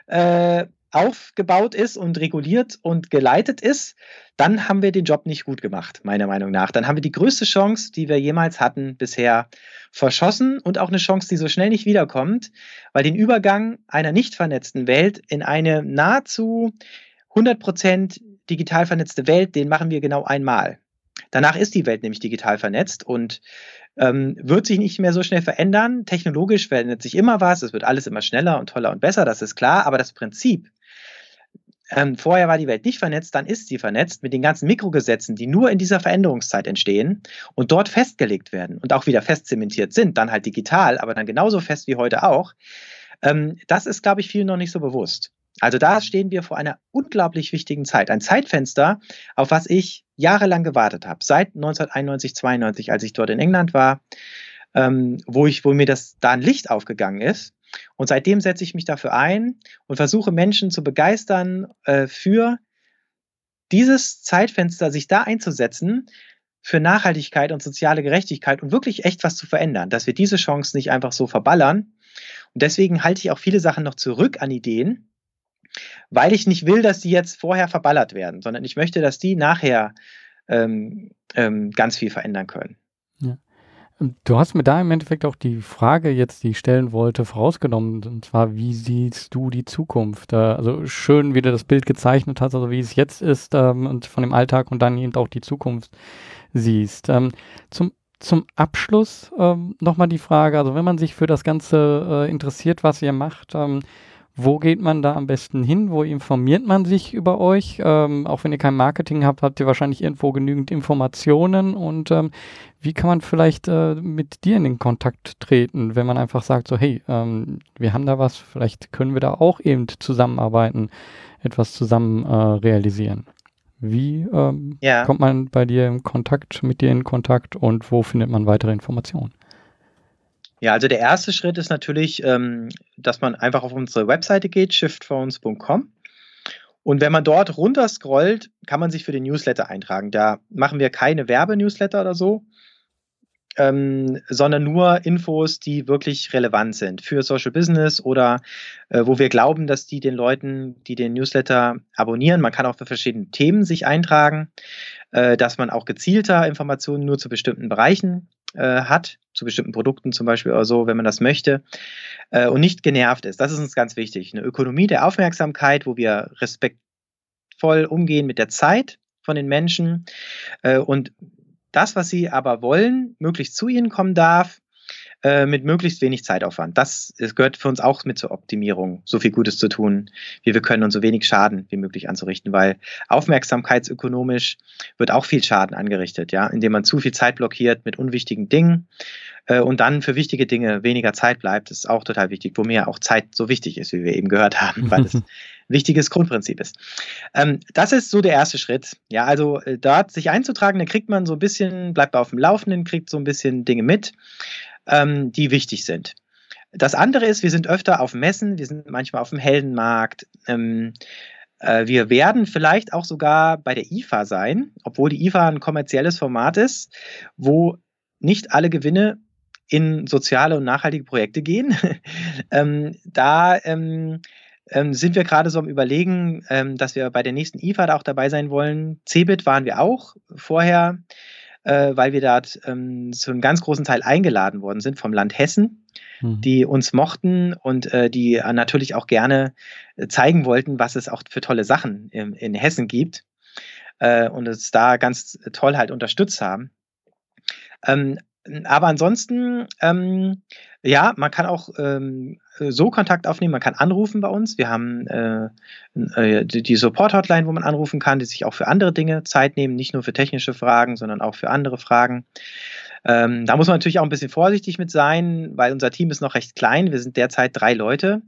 äh, aufgebaut ist und reguliert und geleitet ist, dann haben wir den Job nicht gut gemacht, meiner Meinung nach. Dann haben wir die größte Chance, die wir jemals hatten, bisher verschossen und auch eine Chance, die so schnell nicht wiederkommt, weil den Übergang einer nicht vernetzten Welt in eine nahezu 100% digital vernetzte Welt, den machen wir genau einmal. Danach ist die Welt nämlich digital vernetzt und ähm, wird sich nicht mehr so schnell verändern. Technologisch verändert sich immer was, es wird alles immer schneller und toller und besser, das ist klar, aber das Prinzip, ähm, vorher war die Welt nicht vernetzt, dann ist sie vernetzt mit den ganzen Mikrogesetzen, die nur in dieser Veränderungszeit entstehen und dort festgelegt werden und auch wieder fest zementiert sind, dann halt digital, aber dann genauso fest wie heute auch. Ähm, das ist, glaube ich, vielen noch nicht so bewusst. Also da stehen wir vor einer unglaublich wichtigen Zeit. Ein Zeitfenster, auf was ich jahrelang gewartet habe. Seit 1991, 92, als ich dort in England war, ähm, wo, ich, wo mir das da ein Licht aufgegangen ist. Und seitdem setze ich mich dafür ein und versuche Menschen zu begeistern äh, für dieses Zeitfenster, sich da einzusetzen, für Nachhaltigkeit und soziale Gerechtigkeit und wirklich echt was zu verändern, dass wir diese Chance nicht einfach so verballern. Und deswegen halte ich auch viele Sachen noch zurück an Ideen, weil ich nicht will, dass die jetzt vorher verballert werden, sondern ich möchte, dass die nachher ähm, ähm, ganz viel verändern können. Ja. Du hast mir da im Endeffekt auch die Frage jetzt, die ich stellen wollte, vorausgenommen. Und zwar, wie siehst du die Zukunft? Äh, also schön, wie du das Bild gezeichnet hast, also wie es jetzt ist ähm, und von dem Alltag und dann eben auch die Zukunft siehst. Ähm, zum zum Abschluss ähm, nochmal die Frage, also wenn man sich für das Ganze äh, interessiert, was ihr macht, ähm, wo geht man da am besten hin? Wo informiert man sich über euch? Ähm, auch wenn ihr kein Marketing habt, habt ihr wahrscheinlich irgendwo genügend Informationen. Und ähm, wie kann man vielleicht äh, mit dir in den Kontakt treten, wenn man einfach sagt, so hey, ähm, wir haben da was, vielleicht können wir da auch eben zusammenarbeiten, etwas zusammen äh, realisieren. Wie ähm, ja. kommt man bei dir im Kontakt, mit dir in Kontakt und wo findet man weitere Informationen? Ja, also der erste Schritt ist natürlich, ähm, dass man einfach auf unsere Webseite geht, shiftphones.com. Und wenn man dort runter scrollt, kann man sich für den Newsletter eintragen. Da machen wir keine Werbenewsletter oder so, ähm, sondern nur Infos, die wirklich relevant sind für Social Business oder äh, wo wir glauben, dass die den Leuten, die den Newsletter abonnieren, man kann auch für verschiedene Themen sich eintragen, äh, dass man auch gezielter Informationen nur zu bestimmten Bereichen äh, hat, zu bestimmten Produkten zum Beispiel oder so, wenn man das möchte, äh, und nicht genervt ist. Das ist uns ganz wichtig. Eine Ökonomie der Aufmerksamkeit, wo wir respektvoll umgehen mit der Zeit von den Menschen äh, und das, was sie aber wollen, möglichst zu ihnen kommen darf, äh, mit möglichst wenig Zeitaufwand. Das, gehört für uns auch mit zur Optimierung, so viel Gutes zu tun, wie wir können und so wenig Schaden wie möglich anzurichten, weil aufmerksamkeitsökonomisch wird auch viel Schaden angerichtet, ja, indem man zu viel Zeit blockiert mit unwichtigen Dingen äh, und dann für wichtige Dinge weniger Zeit bleibt. Das ist auch total wichtig, wo mir auch Zeit so wichtig ist, wie wir eben gehört haben, weil es ein wichtiges Grundprinzip ist. Ähm, das ist so der erste Schritt. Ja, also äh, dort sich einzutragen, dann kriegt man so ein bisschen, bleibt auf dem Laufenden, kriegt so ein bisschen Dinge mit ähm, die wichtig sind. Das andere ist, wir sind öfter auf Messen, wir sind manchmal auf dem Heldenmarkt. Ähm, äh, wir werden vielleicht auch sogar bei der IFA sein, obwohl die IFA ein kommerzielles Format ist, wo nicht alle Gewinne in soziale und nachhaltige Projekte gehen. ähm, da ähm, ähm, sind wir gerade so am Überlegen, ähm, dass wir bei der nächsten IFA da auch dabei sein wollen. CeBIT waren wir auch vorher, äh, weil wir dort ähm, zu einem ganz großen Teil eingeladen worden sind vom Land Hessen, mhm. die uns mochten und äh, die natürlich auch gerne äh, zeigen wollten, was es auch für tolle Sachen in, in Hessen gibt äh, und es da ganz toll halt unterstützt haben. Ähm, aber ansonsten, ähm, ja, man kann auch ähm, so Kontakt aufnehmen, man kann anrufen bei uns. Wir haben äh, äh, die Support-Hotline, wo man anrufen kann, die sich auch für andere Dinge Zeit nehmen, nicht nur für technische Fragen, sondern auch für andere Fragen. Ähm, da muss man natürlich auch ein bisschen vorsichtig mit sein, weil unser Team ist noch recht klein. Wir sind derzeit drei Leute,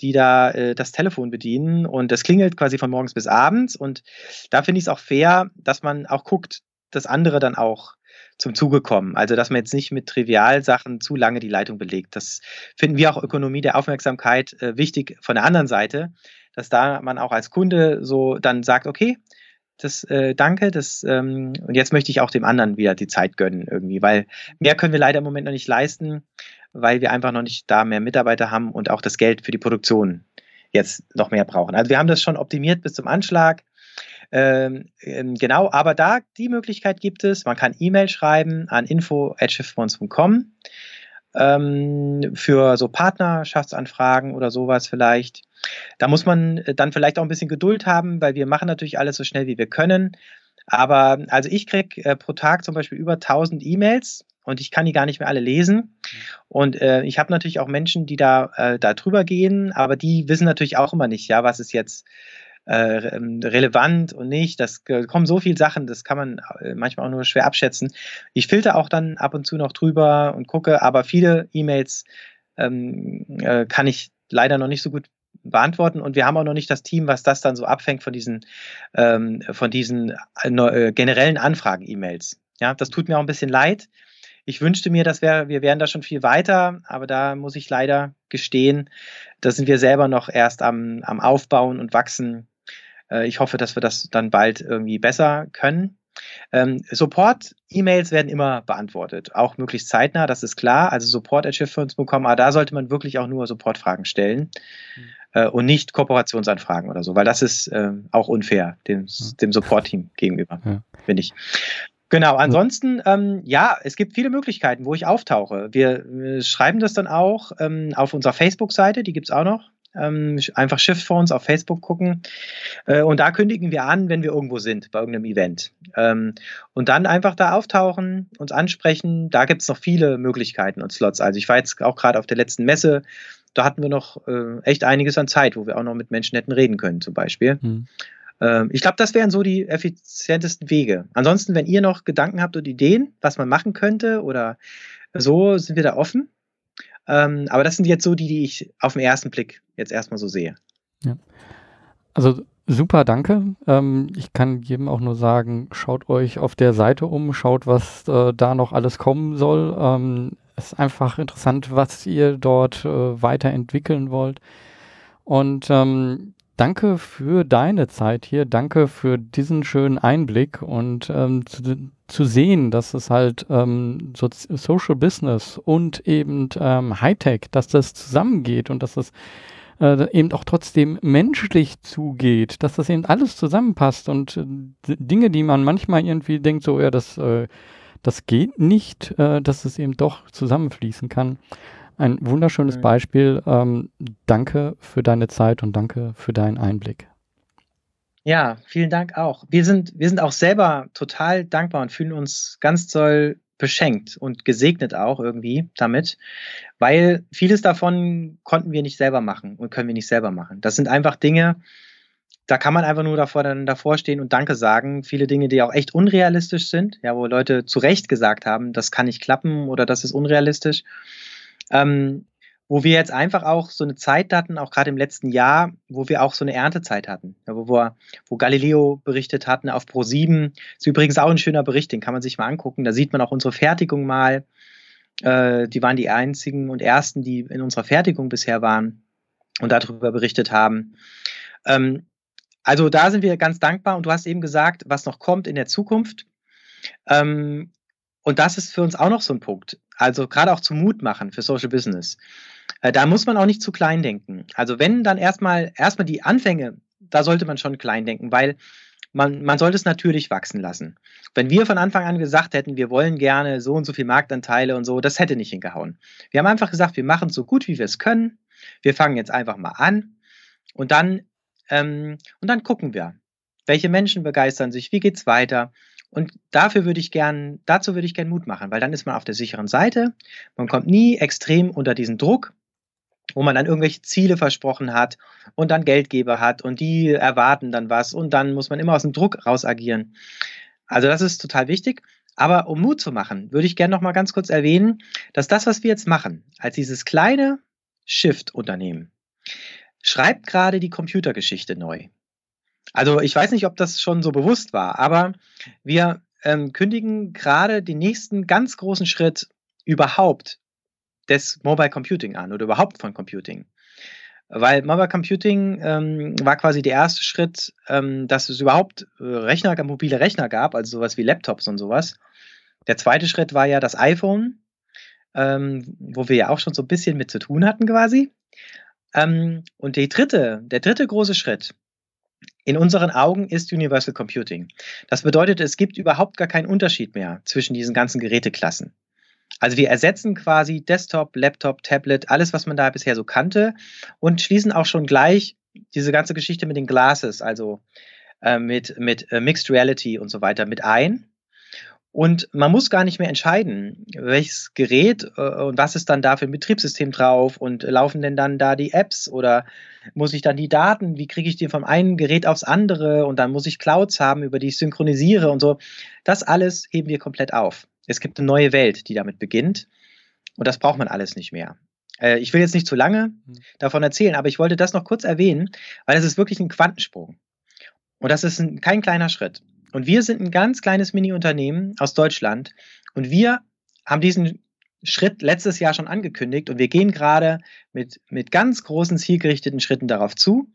die da äh, das Telefon bedienen und das klingelt quasi von morgens bis abends. Und da finde ich es auch fair, dass man auch guckt, dass andere dann auch zum Zuge kommen. Also, dass man jetzt nicht mit Trivialsachen zu lange die Leitung belegt. Das finden wir auch Ökonomie der Aufmerksamkeit äh, wichtig von der anderen Seite, dass da man auch als Kunde so dann sagt, okay, das äh, danke, das ähm, und jetzt möchte ich auch dem anderen wieder die Zeit gönnen irgendwie, weil mehr können wir leider im Moment noch nicht leisten, weil wir einfach noch nicht da mehr Mitarbeiter haben und auch das Geld für die Produktion jetzt noch mehr brauchen. Also wir haben das schon optimiert bis zum Anschlag. Ähm, ähm, genau, aber da die Möglichkeit gibt es. Man kann E-Mail schreiben an info@shiftbonds.com ähm, für so Partnerschaftsanfragen oder sowas vielleicht. Da muss man äh, dann vielleicht auch ein bisschen Geduld haben, weil wir machen natürlich alles so schnell wie wir können. Aber also ich kriege äh, pro Tag zum Beispiel über 1000 E-Mails und ich kann die gar nicht mehr alle lesen. Und äh, ich habe natürlich auch Menschen, die da, äh, da drüber gehen, aber die wissen natürlich auch immer nicht, ja, was ist jetzt äh, ähm, relevant und nicht. Das kommen so viele Sachen, das kann man äh, manchmal auch nur schwer abschätzen. Ich filter auch dann ab und zu noch drüber und gucke, aber viele E-Mails ähm, äh, kann ich leider noch nicht so gut beantworten und wir haben auch noch nicht das Team, was das dann so abfängt von diesen, ähm, von diesen äh, äh generellen Anfragen-E-Mails. Ja, das tut mir auch ein bisschen leid. Ich wünschte mir, dass wir, wir wären da schon viel weiter, aber da muss ich leider gestehen, da sind wir selber noch erst am, am Aufbauen und Wachsen. Äh, ich hoffe, dass wir das dann bald irgendwie besser können. Ähm, Support-E-Mails werden immer beantwortet, auch möglichst zeitnah, das ist klar. Also support bekommen, aber da sollte man wirklich auch nur Support-Fragen stellen mhm. äh, und nicht Kooperationsanfragen oder so, weil das ist äh, auch unfair dem, dem Support-Team gegenüber, ja. finde ich. Genau, ansonsten, ähm, ja, es gibt viele Möglichkeiten, wo ich auftauche. Wir, wir schreiben das dann auch ähm, auf unserer Facebook-Seite, die gibt es auch noch. Ähm, einfach Shift Phones auf Facebook gucken. Äh, und da kündigen wir an, wenn wir irgendwo sind, bei irgendeinem Event. Ähm, und dann einfach da auftauchen, uns ansprechen. Da gibt es noch viele Möglichkeiten und Slots. Also ich war jetzt auch gerade auf der letzten Messe, da hatten wir noch äh, echt einiges an Zeit, wo wir auch noch mit Menschen hätten reden können, zum Beispiel. Mhm. Ähm, ich glaube, das wären so die effizientesten Wege. Ansonsten, wenn ihr noch Gedanken habt und Ideen, was man machen könnte oder so, sind wir da offen. Ähm, aber das sind jetzt so die, die ich auf den ersten Blick jetzt erstmal so sehe. Ja. Also super, danke. Ähm, ich kann jedem auch nur sagen, schaut euch auf der Seite um, schaut, was äh, da noch alles kommen soll. Ähm, es ist einfach interessant, was ihr dort äh, weiterentwickeln wollt. Und ähm, danke für deine Zeit hier, danke für diesen schönen Einblick und ähm, zu, zu, sehen, dass es halt ähm, so Social Business und eben ähm, Hightech, dass das zusammengeht und dass das äh, eben auch trotzdem menschlich zugeht, dass das eben alles zusammenpasst und äh, Dinge, die man manchmal irgendwie denkt, so ja, das, äh, das geht nicht, äh, dass es eben doch zusammenfließen kann. Ein wunderschönes mhm. Beispiel. Ähm, danke für deine Zeit und danke für deinen Einblick. Ja, vielen Dank auch. Wir sind, wir sind auch selber total dankbar und fühlen uns ganz toll beschenkt und gesegnet auch irgendwie damit, weil vieles davon konnten wir nicht selber machen und können wir nicht selber machen. Das sind einfach Dinge, da kann man einfach nur davor, dann davor stehen und Danke sagen. Viele Dinge, die auch echt unrealistisch sind, ja, wo Leute zu Recht gesagt haben, das kann nicht klappen oder das ist unrealistisch. Ähm, wo wir jetzt einfach auch so eine Zeit hatten, auch gerade im letzten Jahr, wo wir auch so eine Erntezeit hatten, wo, wo Galileo berichtet hatten auf Pro7. Ist übrigens auch ein schöner Bericht, den kann man sich mal angucken. Da sieht man auch unsere Fertigung mal. Äh, die waren die einzigen und ersten, die in unserer Fertigung bisher waren und darüber berichtet haben. Ähm, also da sind wir ganz dankbar und du hast eben gesagt, was noch kommt in der Zukunft. Ähm, und das ist für uns auch noch so ein Punkt. Also gerade auch zu Mut machen für Social Business. Äh, da muss man auch nicht zu klein denken. Also wenn dann erstmal erstmal die Anfänge, da sollte man schon klein denken, weil man, man sollte es natürlich wachsen lassen. Wenn wir von Anfang an gesagt hätten, wir wollen gerne so und so viel Marktanteile und so, das hätte nicht hingehauen. Wir haben einfach gesagt, wir machen es so gut, wie wir es können. Wir fangen jetzt einfach mal an und dann, ähm, und dann gucken wir, welche Menschen begeistern sich, wie geht es weiter. Und dafür würde ich gern, dazu würde ich gern Mut machen, weil dann ist man auf der sicheren Seite. Man kommt nie extrem unter diesen Druck, wo man dann irgendwelche Ziele versprochen hat und dann Geldgeber hat und die erwarten dann was und dann muss man immer aus dem Druck raus agieren. Also das ist total wichtig. Aber um Mut zu machen, würde ich gerne noch mal ganz kurz erwähnen, dass das, was wir jetzt machen, als dieses kleine Shift-Unternehmen, schreibt gerade die Computergeschichte neu. Also ich weiß nicht, ob das schon so bewusst war, aber wir ähm, kündigen gerade den nächsten ganz großen Schritt überhaupt des Mobile Computing an oder überhaupt von Computing. Weil Mobile Computing ähm, war quasi der erste Schritt, ähm, dass es überhaupt äh, Rechner, mobile Rechner gab, also sowas wie Laptops und sowas. Der zweite Schritt war ja das iPhone, ähm, wo wir ja auch schon so ein bisschen mit zu tun hatten quasi. Ähm, und die dritte, der dritte große Schritt in unseren Augen ist Universal Computing. Das bedeutet, es gibt überhaupt gar keinen Unterschied mehr zwischen diesen ganzen Geräteklassen. Also wir ersetzen quasi Desktop, Laptop, Tablet, alles, was man da bisher so kannte und schließen auch schon gleich diese ganze Geschichte mit den Glasses, also äh, mit, mit äh, Mixed Reality und so weiter mit ein. Und man muss gar nicht mehr entscheiden, welches Gerät äh, und was ist dann da für ein Betriebssystem drauf und laufen denn dann da die Apps oder muss ich dann die Daten, wie kriege ich die vom einen Gerät aufs andere und dann muss ich Clouds haben, über die ich synchronisiere und so. Das alles heben wir komplett auf. Es gibt eine neue Welt, die damit beginnt. Und das braucht man alles nicht mehr. Äh, ich will jetzt nicht zu lange mhm. davon erzählen, aber ich wollte das noch kurz erwähnen, weil es ist wirklich ein Quantensprung. Und das ist ein, kein kleiner Schritt. Und wir sind ein ganz kleines Mini-Unternehmen aus Deutschland. Und wir haben diesen Schritt letztes Jahr schon angekündigt und wir gehen gerade mit, mit ganz großen zielgerichteten Schritten darauf zu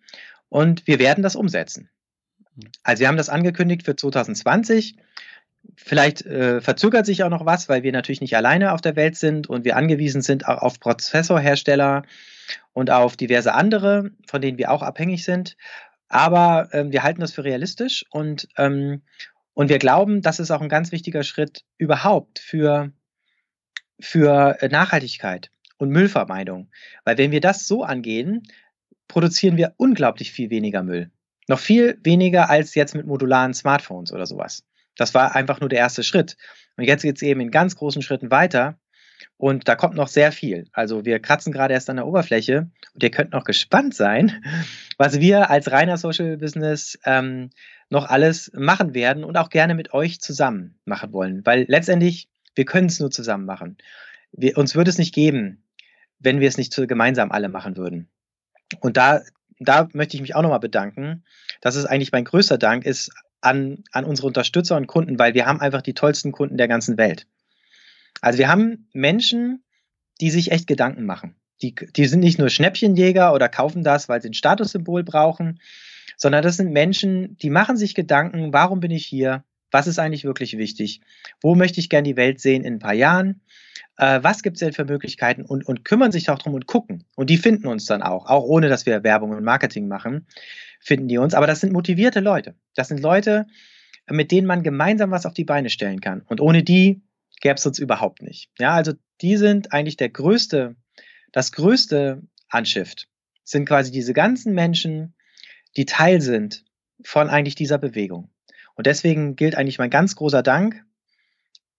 und wir werden das umsetzen. Mhm. Also wir haben das angekündigt für 2020 Vielleicht äh, verzögert sich auch noch was, weil wir natürlich nicht alleine auf der Welt sind und wir angewiesen sind auch auf Prozessorhersteller und auf diverse andere, von denen wir auch abhängig sind. Aber ähm, wir halten das für realistisch und, ähm, und wir glauben, das ist auch ein ganz wichtiger Schritt überhaupt für, für Nachhaltigkeit und Müllvermeidung. Weil wenn wir das so angehen, produzieren wir unglaublich viel weniger Müll. Noch viel weniger als jetzt mit modularen Smartphones oder sowas. Das war einfach nur der erste Schritt. Und jetzt geht es eben in ganz großen Schritten weiter. Und da kommt noch sehr viel. Also wir kratzen gerade erst an der Oberfläche und ihr könnt noch gespannt sein, was wir als reiner Social Business ähm, noch alles machen werden und auch gerne mit euch zusammen machen wollen. Weil letztendlich, wir können es nur zusammen machen. Wir, uns würde es nicht geben, wenn wir es nicht gemeinsam alle machen würden. Und da, da möchte ich mich auch nochmal bedanken. Das ist eigentlich mein größter Dank, ist an, an unsere Unterstützer und Kunden, weil wir haben einfach die tollsten Kunden der ganzen Welt. Also wir haben Menschen, die sich echt Gedanken machen. Die, die sind nicht nur Schnäppchenjäger oder kaufen das, weil sie ein Statussymbol brauchen, sondern das sind Menschen, die machen sich Gedanken, warum bin ich hier? Was ist eigentlich wirklich wichtig? Wo möchte ich gerne die Welt sehen in ein paar Jahren? Äh, was gibt es denn für Möglichkeiten? Und, und kümmern sich auch drum und gucken. Und die finden uns dann auch, auch ohne dass wir Werbung und Marketing machen finden die uns. Aber das sind motivierte Leute. Das sind Leute, mit denen man gemeinsam was auf die Beine stellen kann. Und ohne die gäbe es uns überhaupt nicht. Ja, also die sind eigentlich der größte, das größte Anschift. Sind quasi diese ganzen Menschen, die Teil sind von eigentlich dieser Bewegung. Und deswegen gilt eigentlich mein ganz großer Dank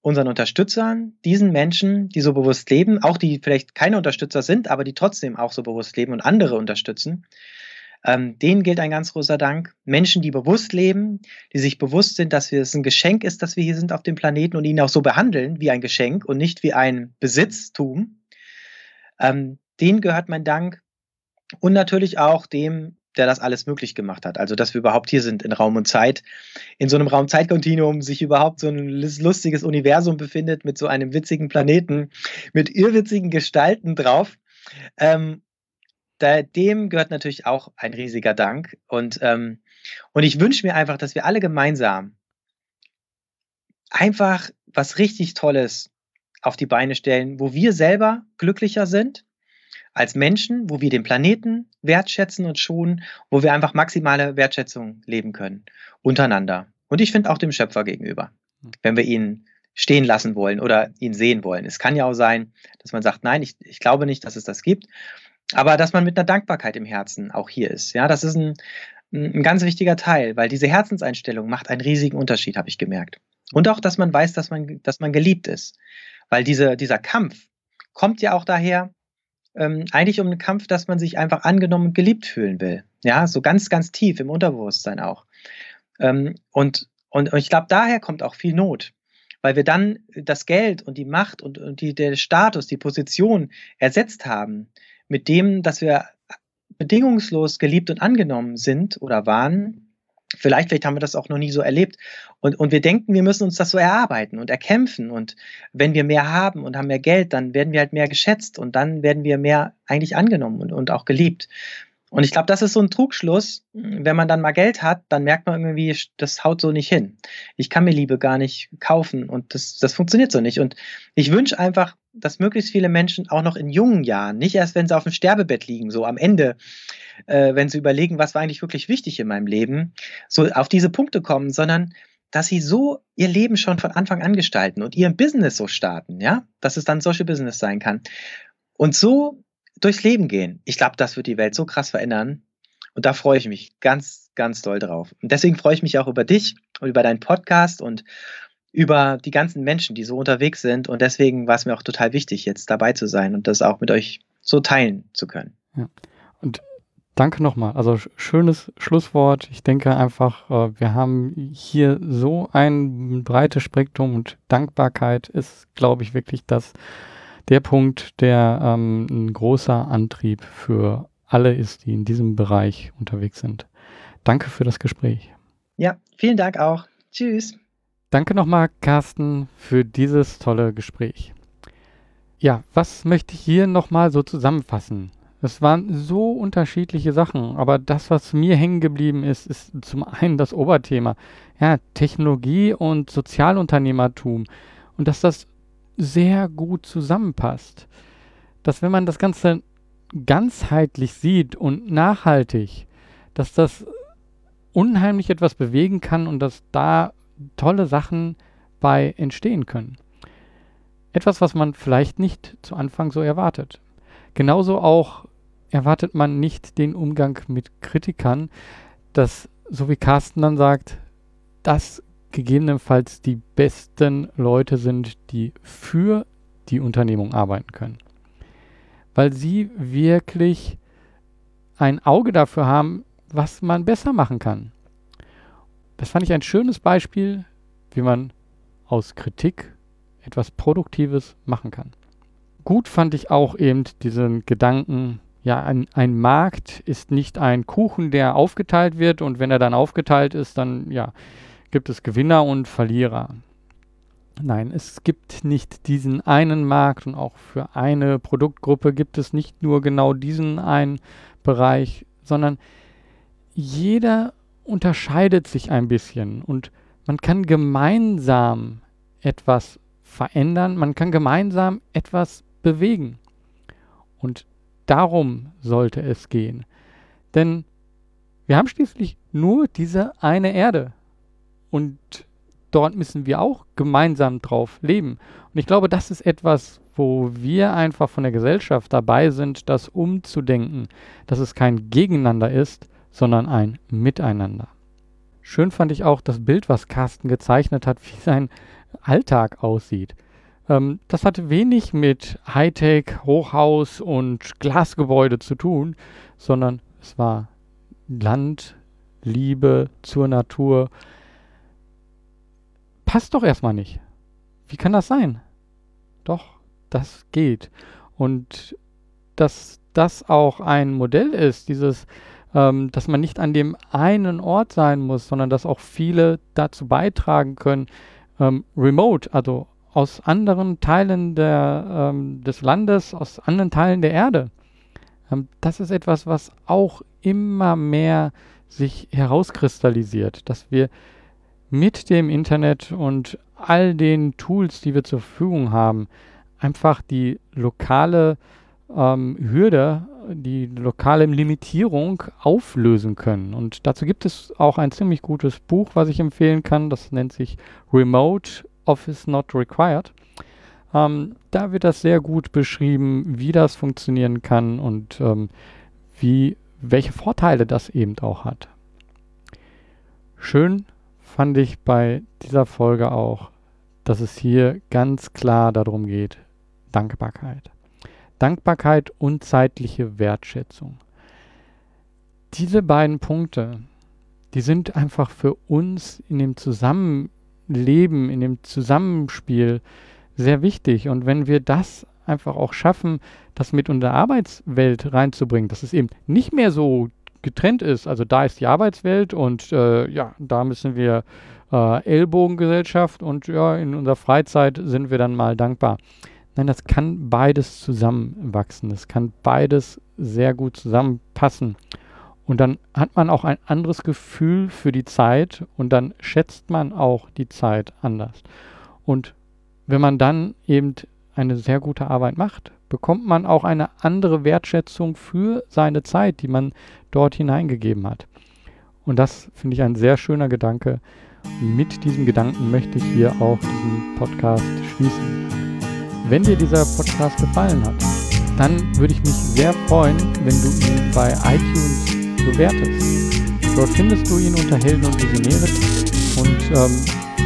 unseren Unterstützern, diesen Menschen, die so bewusst leben, auch die vielleicht keine Unterstützer sind, aber die trotzdem auch so bewusst leben und andere unterstützen, ähm, denen gilt ein ganz großer Dank. Menschen, die bewusst leben, die sich bewusst sind, dass es ein Geschenk ist, dass wir hier sind auf dem Planeten und ihn auch so behandeln wie ein Geschenk und nicht wie ein Besitztum. Ähm, denen gehört mein Dank. Und natürlich auch dem, der das alles möglich gemacht hat. Also, dass wir überhaupt hier sind in Raum und Zeit, in so einem Raum-Zeit-Kontinuum sich überhaupt so ein lustiges Universum befindet mit so einem witzigen Planeten, mit irrwitzigen Gestalten drauf. Ähm, da, dem gehört natürlich auch ein riesiger Dank. Und, ähm, und ich wünsche mir einfach, dass wir alle gemeinsam einfach was richtig Tolles auf die Beine stellen, wo wir selber glücklicher sind als Menschen, wo wir den Planeten wertschätzen und schonen, wo wir einfach maximale Wertschätzung leben können untereinander. Und ich finde auch dem Schöpfer gegenüber, hm. wenn wir ihn stehen lassen wollen oder ihn sehen wollen. Es kann ja auch sein, dass man sagt, nein, ich, ich glaube nicht, dass es das gibt, aber dass man mit einer Dankbarkeit im Herzen auch hier ist. Ja, das ist ein, ein ganz wichtiger Teil, weil diese Herzenseinstellung macht einen riesigen Unterschied, habe ich gemerkt. Und auch, dass man weiß, dass man, dass man geliebt ist. Weil diese, dieser Kampf kommt ja auch daher, ähm, eigentlich um einen Kampf, dass man sich einfach angenommen und geliebt fühlen will. Ja, so ganz, ganz tief im Unterbewusstsein auch. Ähm, und, und, und ich glaube, daher kommt auch viel Not weil wir dann das Geld und die Macht und, und die, der Status, die Position ersetzt haben mit dem, dass wir bedingungslos geliebt und angenommen sind oder waren. Vielleicht, vielleicht haben wir das auch noch nie so erlebt. Und, und wir denken, wir müssen uns das so erarbeiten und erkämpfen. Und wenn wir mehr haben und haben mehr Geld, dann werden wir halt mehr geschätzt und dann werden wir mehr eigentlich angenommen und, und auch geliebt. Und ich glaube, das ist so ein Trugschluss. Wenn man dann mal Geld hat, dann merkt man irgendwie, das haut so nicht hin. Ich kann mir Liebe gar nicht kaufen und das, das funktioniert so nicht. Und ich wünsche einfach, dass möglichst viele Menschen auch noch in jungen Jahren, nicht erst wenn sie auf dem Sterbebett liegen, so am Ende, äh, wenn sie überlegen, was war eigentlich wirklich wichtig in meinem Leben, so auf diese Punkte kommen, sondern dass sie so ihr Leben schon von Anfang an gestalten und ihr Business so starten, ja, dass es dann Social Business sein kann. Und so durchs Leben gehen. Ich glaube, das wird die Welt so krass verändern. Und da freue ich mich ganz, ganz doll drauf. Und deswegen freue ich mich auch über dich und über deinen Podcast und über die ganzen Menschen, die so unterwegs sind. Und deswegen war es mir auch total wichtig, jetzt dabei zu sein und das auch mit euch so teilen zu können. Ja. Und danke nochmal. Also schönes Schlusswort. Ich denke einfach, äh, wir haben hier so ein breites Spektrum und Dankbarkeit ist, glaube ich, wirklich das, der Punkt, der ähm, ein großer Antrieb für alle ist, die in diesem Bereich unterwegs sind. Danke für das Gespräch. Ja, vielen Dank auch. Tschüss. Danke nochmal, Carsten, für dieses tolle Gespräch. Ja, was möchte ich hier nochmal so zusammenfassen? Es waren so unterschiedliche Sachen, aber das, was mir hängen geblieben ist, ist zum einen das Oberthema. Ja, Technologie und Sozialunternehmertum. Und dass das sehr gut zusammenpasst. Dass wenn man das Ganze ganzheitlich sieht und nachhaltig, dass das unheimlich etwas bewegen kann und dass da tolle Sachen bei entstehen können. Etwas, was man vielleicht nicht zu Anfang so erwartet. Genauso auch erwartet man nicht den Umgang mit Kritikern, dass, so wie Carsten dann sagt, das gegebenenfalls die besten Leute sind, die für die Unternehmung arbeiten können. Weil sie wirklich ein Auge dafür haben, was man besser machen kann. Das fand ich ein schönes Beispiel, wie man aus Kritik etwas Produktives machen kann. Gut fand ich auch eben diesen Gedanken, ja, ein, ein Markt ist nicht ein Kuchen, der aufgeteilt wird und wenn er dann aufgeteilt ist, dann ja, gibt es Gewinner und Verlierer. Nein, es gibt nicht diesen einen Markt und auch für eine Produktgruppe gibt es nicht nur genau diesen einen Bereich, sondern jeder unterscheidet sich ein bisschen und man kann gemeinsam etwas verändern, man kann gemeinsam etwas bewegen. Und darum sollte es gehen. Denn wir haben schließlich nur diese eine Erde. Und dort müssen wir auch gemeinsam drauf leben. Und ich glaube, das ist etwas, wo wir einfach von der Gesellschaft dabei sind, das umzudenken, dass es kein Gegeneinander ist, sondern ein Miteinander. Schön fand ich auch das Bild, was Carsten gezeichnet hat, wie sein Alltag aussieht. Ähm, das hatte wenig mit Hightech, Hochhaus und Glasgebäude zu tun, sondern es war Land, Liebe zur Natur, passt doch erstmal nicht. Wie kann das sein? Doch, das geht. Und dass das auch ein Modell ist, dieses, ähm, dass man nicht an dem einen Ort sein muss, sondern dass auch viele dazu beitragen können, ähm, remote, also aus anderen Teilen der, ähm, des Landes, aus anderen Teilen der Erde. Ähm, das ist etwas, was auch immer mehr sich herauskristallisiert, dass wir mit dem Internet und all den Tools, die wir zur Verfügung haben, einfach die lokale ähm, Hürde, die lokale Limitierung auflösen können. Und dazu gibt es auch ein ziemlich gutes Buch, was ich empfehlen kann. Das nennt sich Remote Office Not Required. Ähm, da wird das sehr gut beschrieben, wie das funktionieren kann und ähm, wie, welche Vorteile das eben auch hat. Schön fand ich bei dieser Folge auch, dass es hier ganz klar darum geht, Dankbarkeit. Dankbarkeit und zeitliche Wertschätzung. Diese beiden Punkte, die sind einfach für uns in dem Zusammenleben, in dem Zusammenspiel sehr wichtig. Und wenn wir das einfach auch schaffen, das mit unserer Arbeitswelt reinzubringen, dass es eben nicht mehr so getrennt ist. Also da ist die Arbeitswelt und äh, ja, da müssen wir äh, Ellbogengesellschaft und ja, in unserer Freizeit sind wir dann mal dankbar. Nein, das kann beides zusammenwachsen. Das kann beides sehr gut zusammenpassen. Und dann hat man auch ein anderes Gefühl für die Zeit und dann schätzt man auch die Zeit anders. Und wenn man dann eben eine sehr gute Arbeit macht, bekommt man auch eine andere Wertschätzung für seine Zeit, die man dort hineingegeben hat. Und das finde ich ein sehr schöner Gedanke. Mit diesem Gedanken möchte ich hier auch diesen Podcast schließen. Wenn dir dieser Podcast gefallen hat, dann würde ich mich sehr freuen, wenn du ihn bei iTunes bewertest. Dort findest du ihn unter Helden und Visionäre und ähm,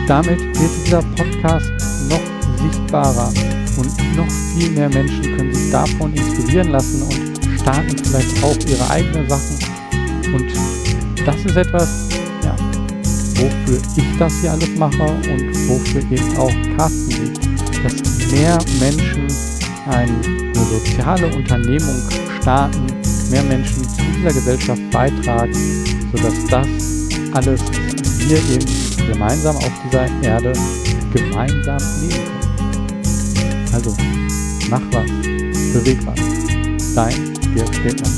damit wird dieser Podcast noch sichtbarer und noch viel mehr Menschen können sich davon inspirieren lassen und starten vielleicht auch ihre eigenen Sachen. Und das ist etwas, ja, wofür ich das hier alles mache und wofür eben auch Carsten liegt. Dass mehr Menschen eine soziale Unternehmung starten, mehr Menschen zu dieser Gesellschaft beitragen, sodass das alles wir eben gemeinsam auf dieser Erde gemeinsam leben können. Also, mach was, beweg was. Dein Dirk Stedtner.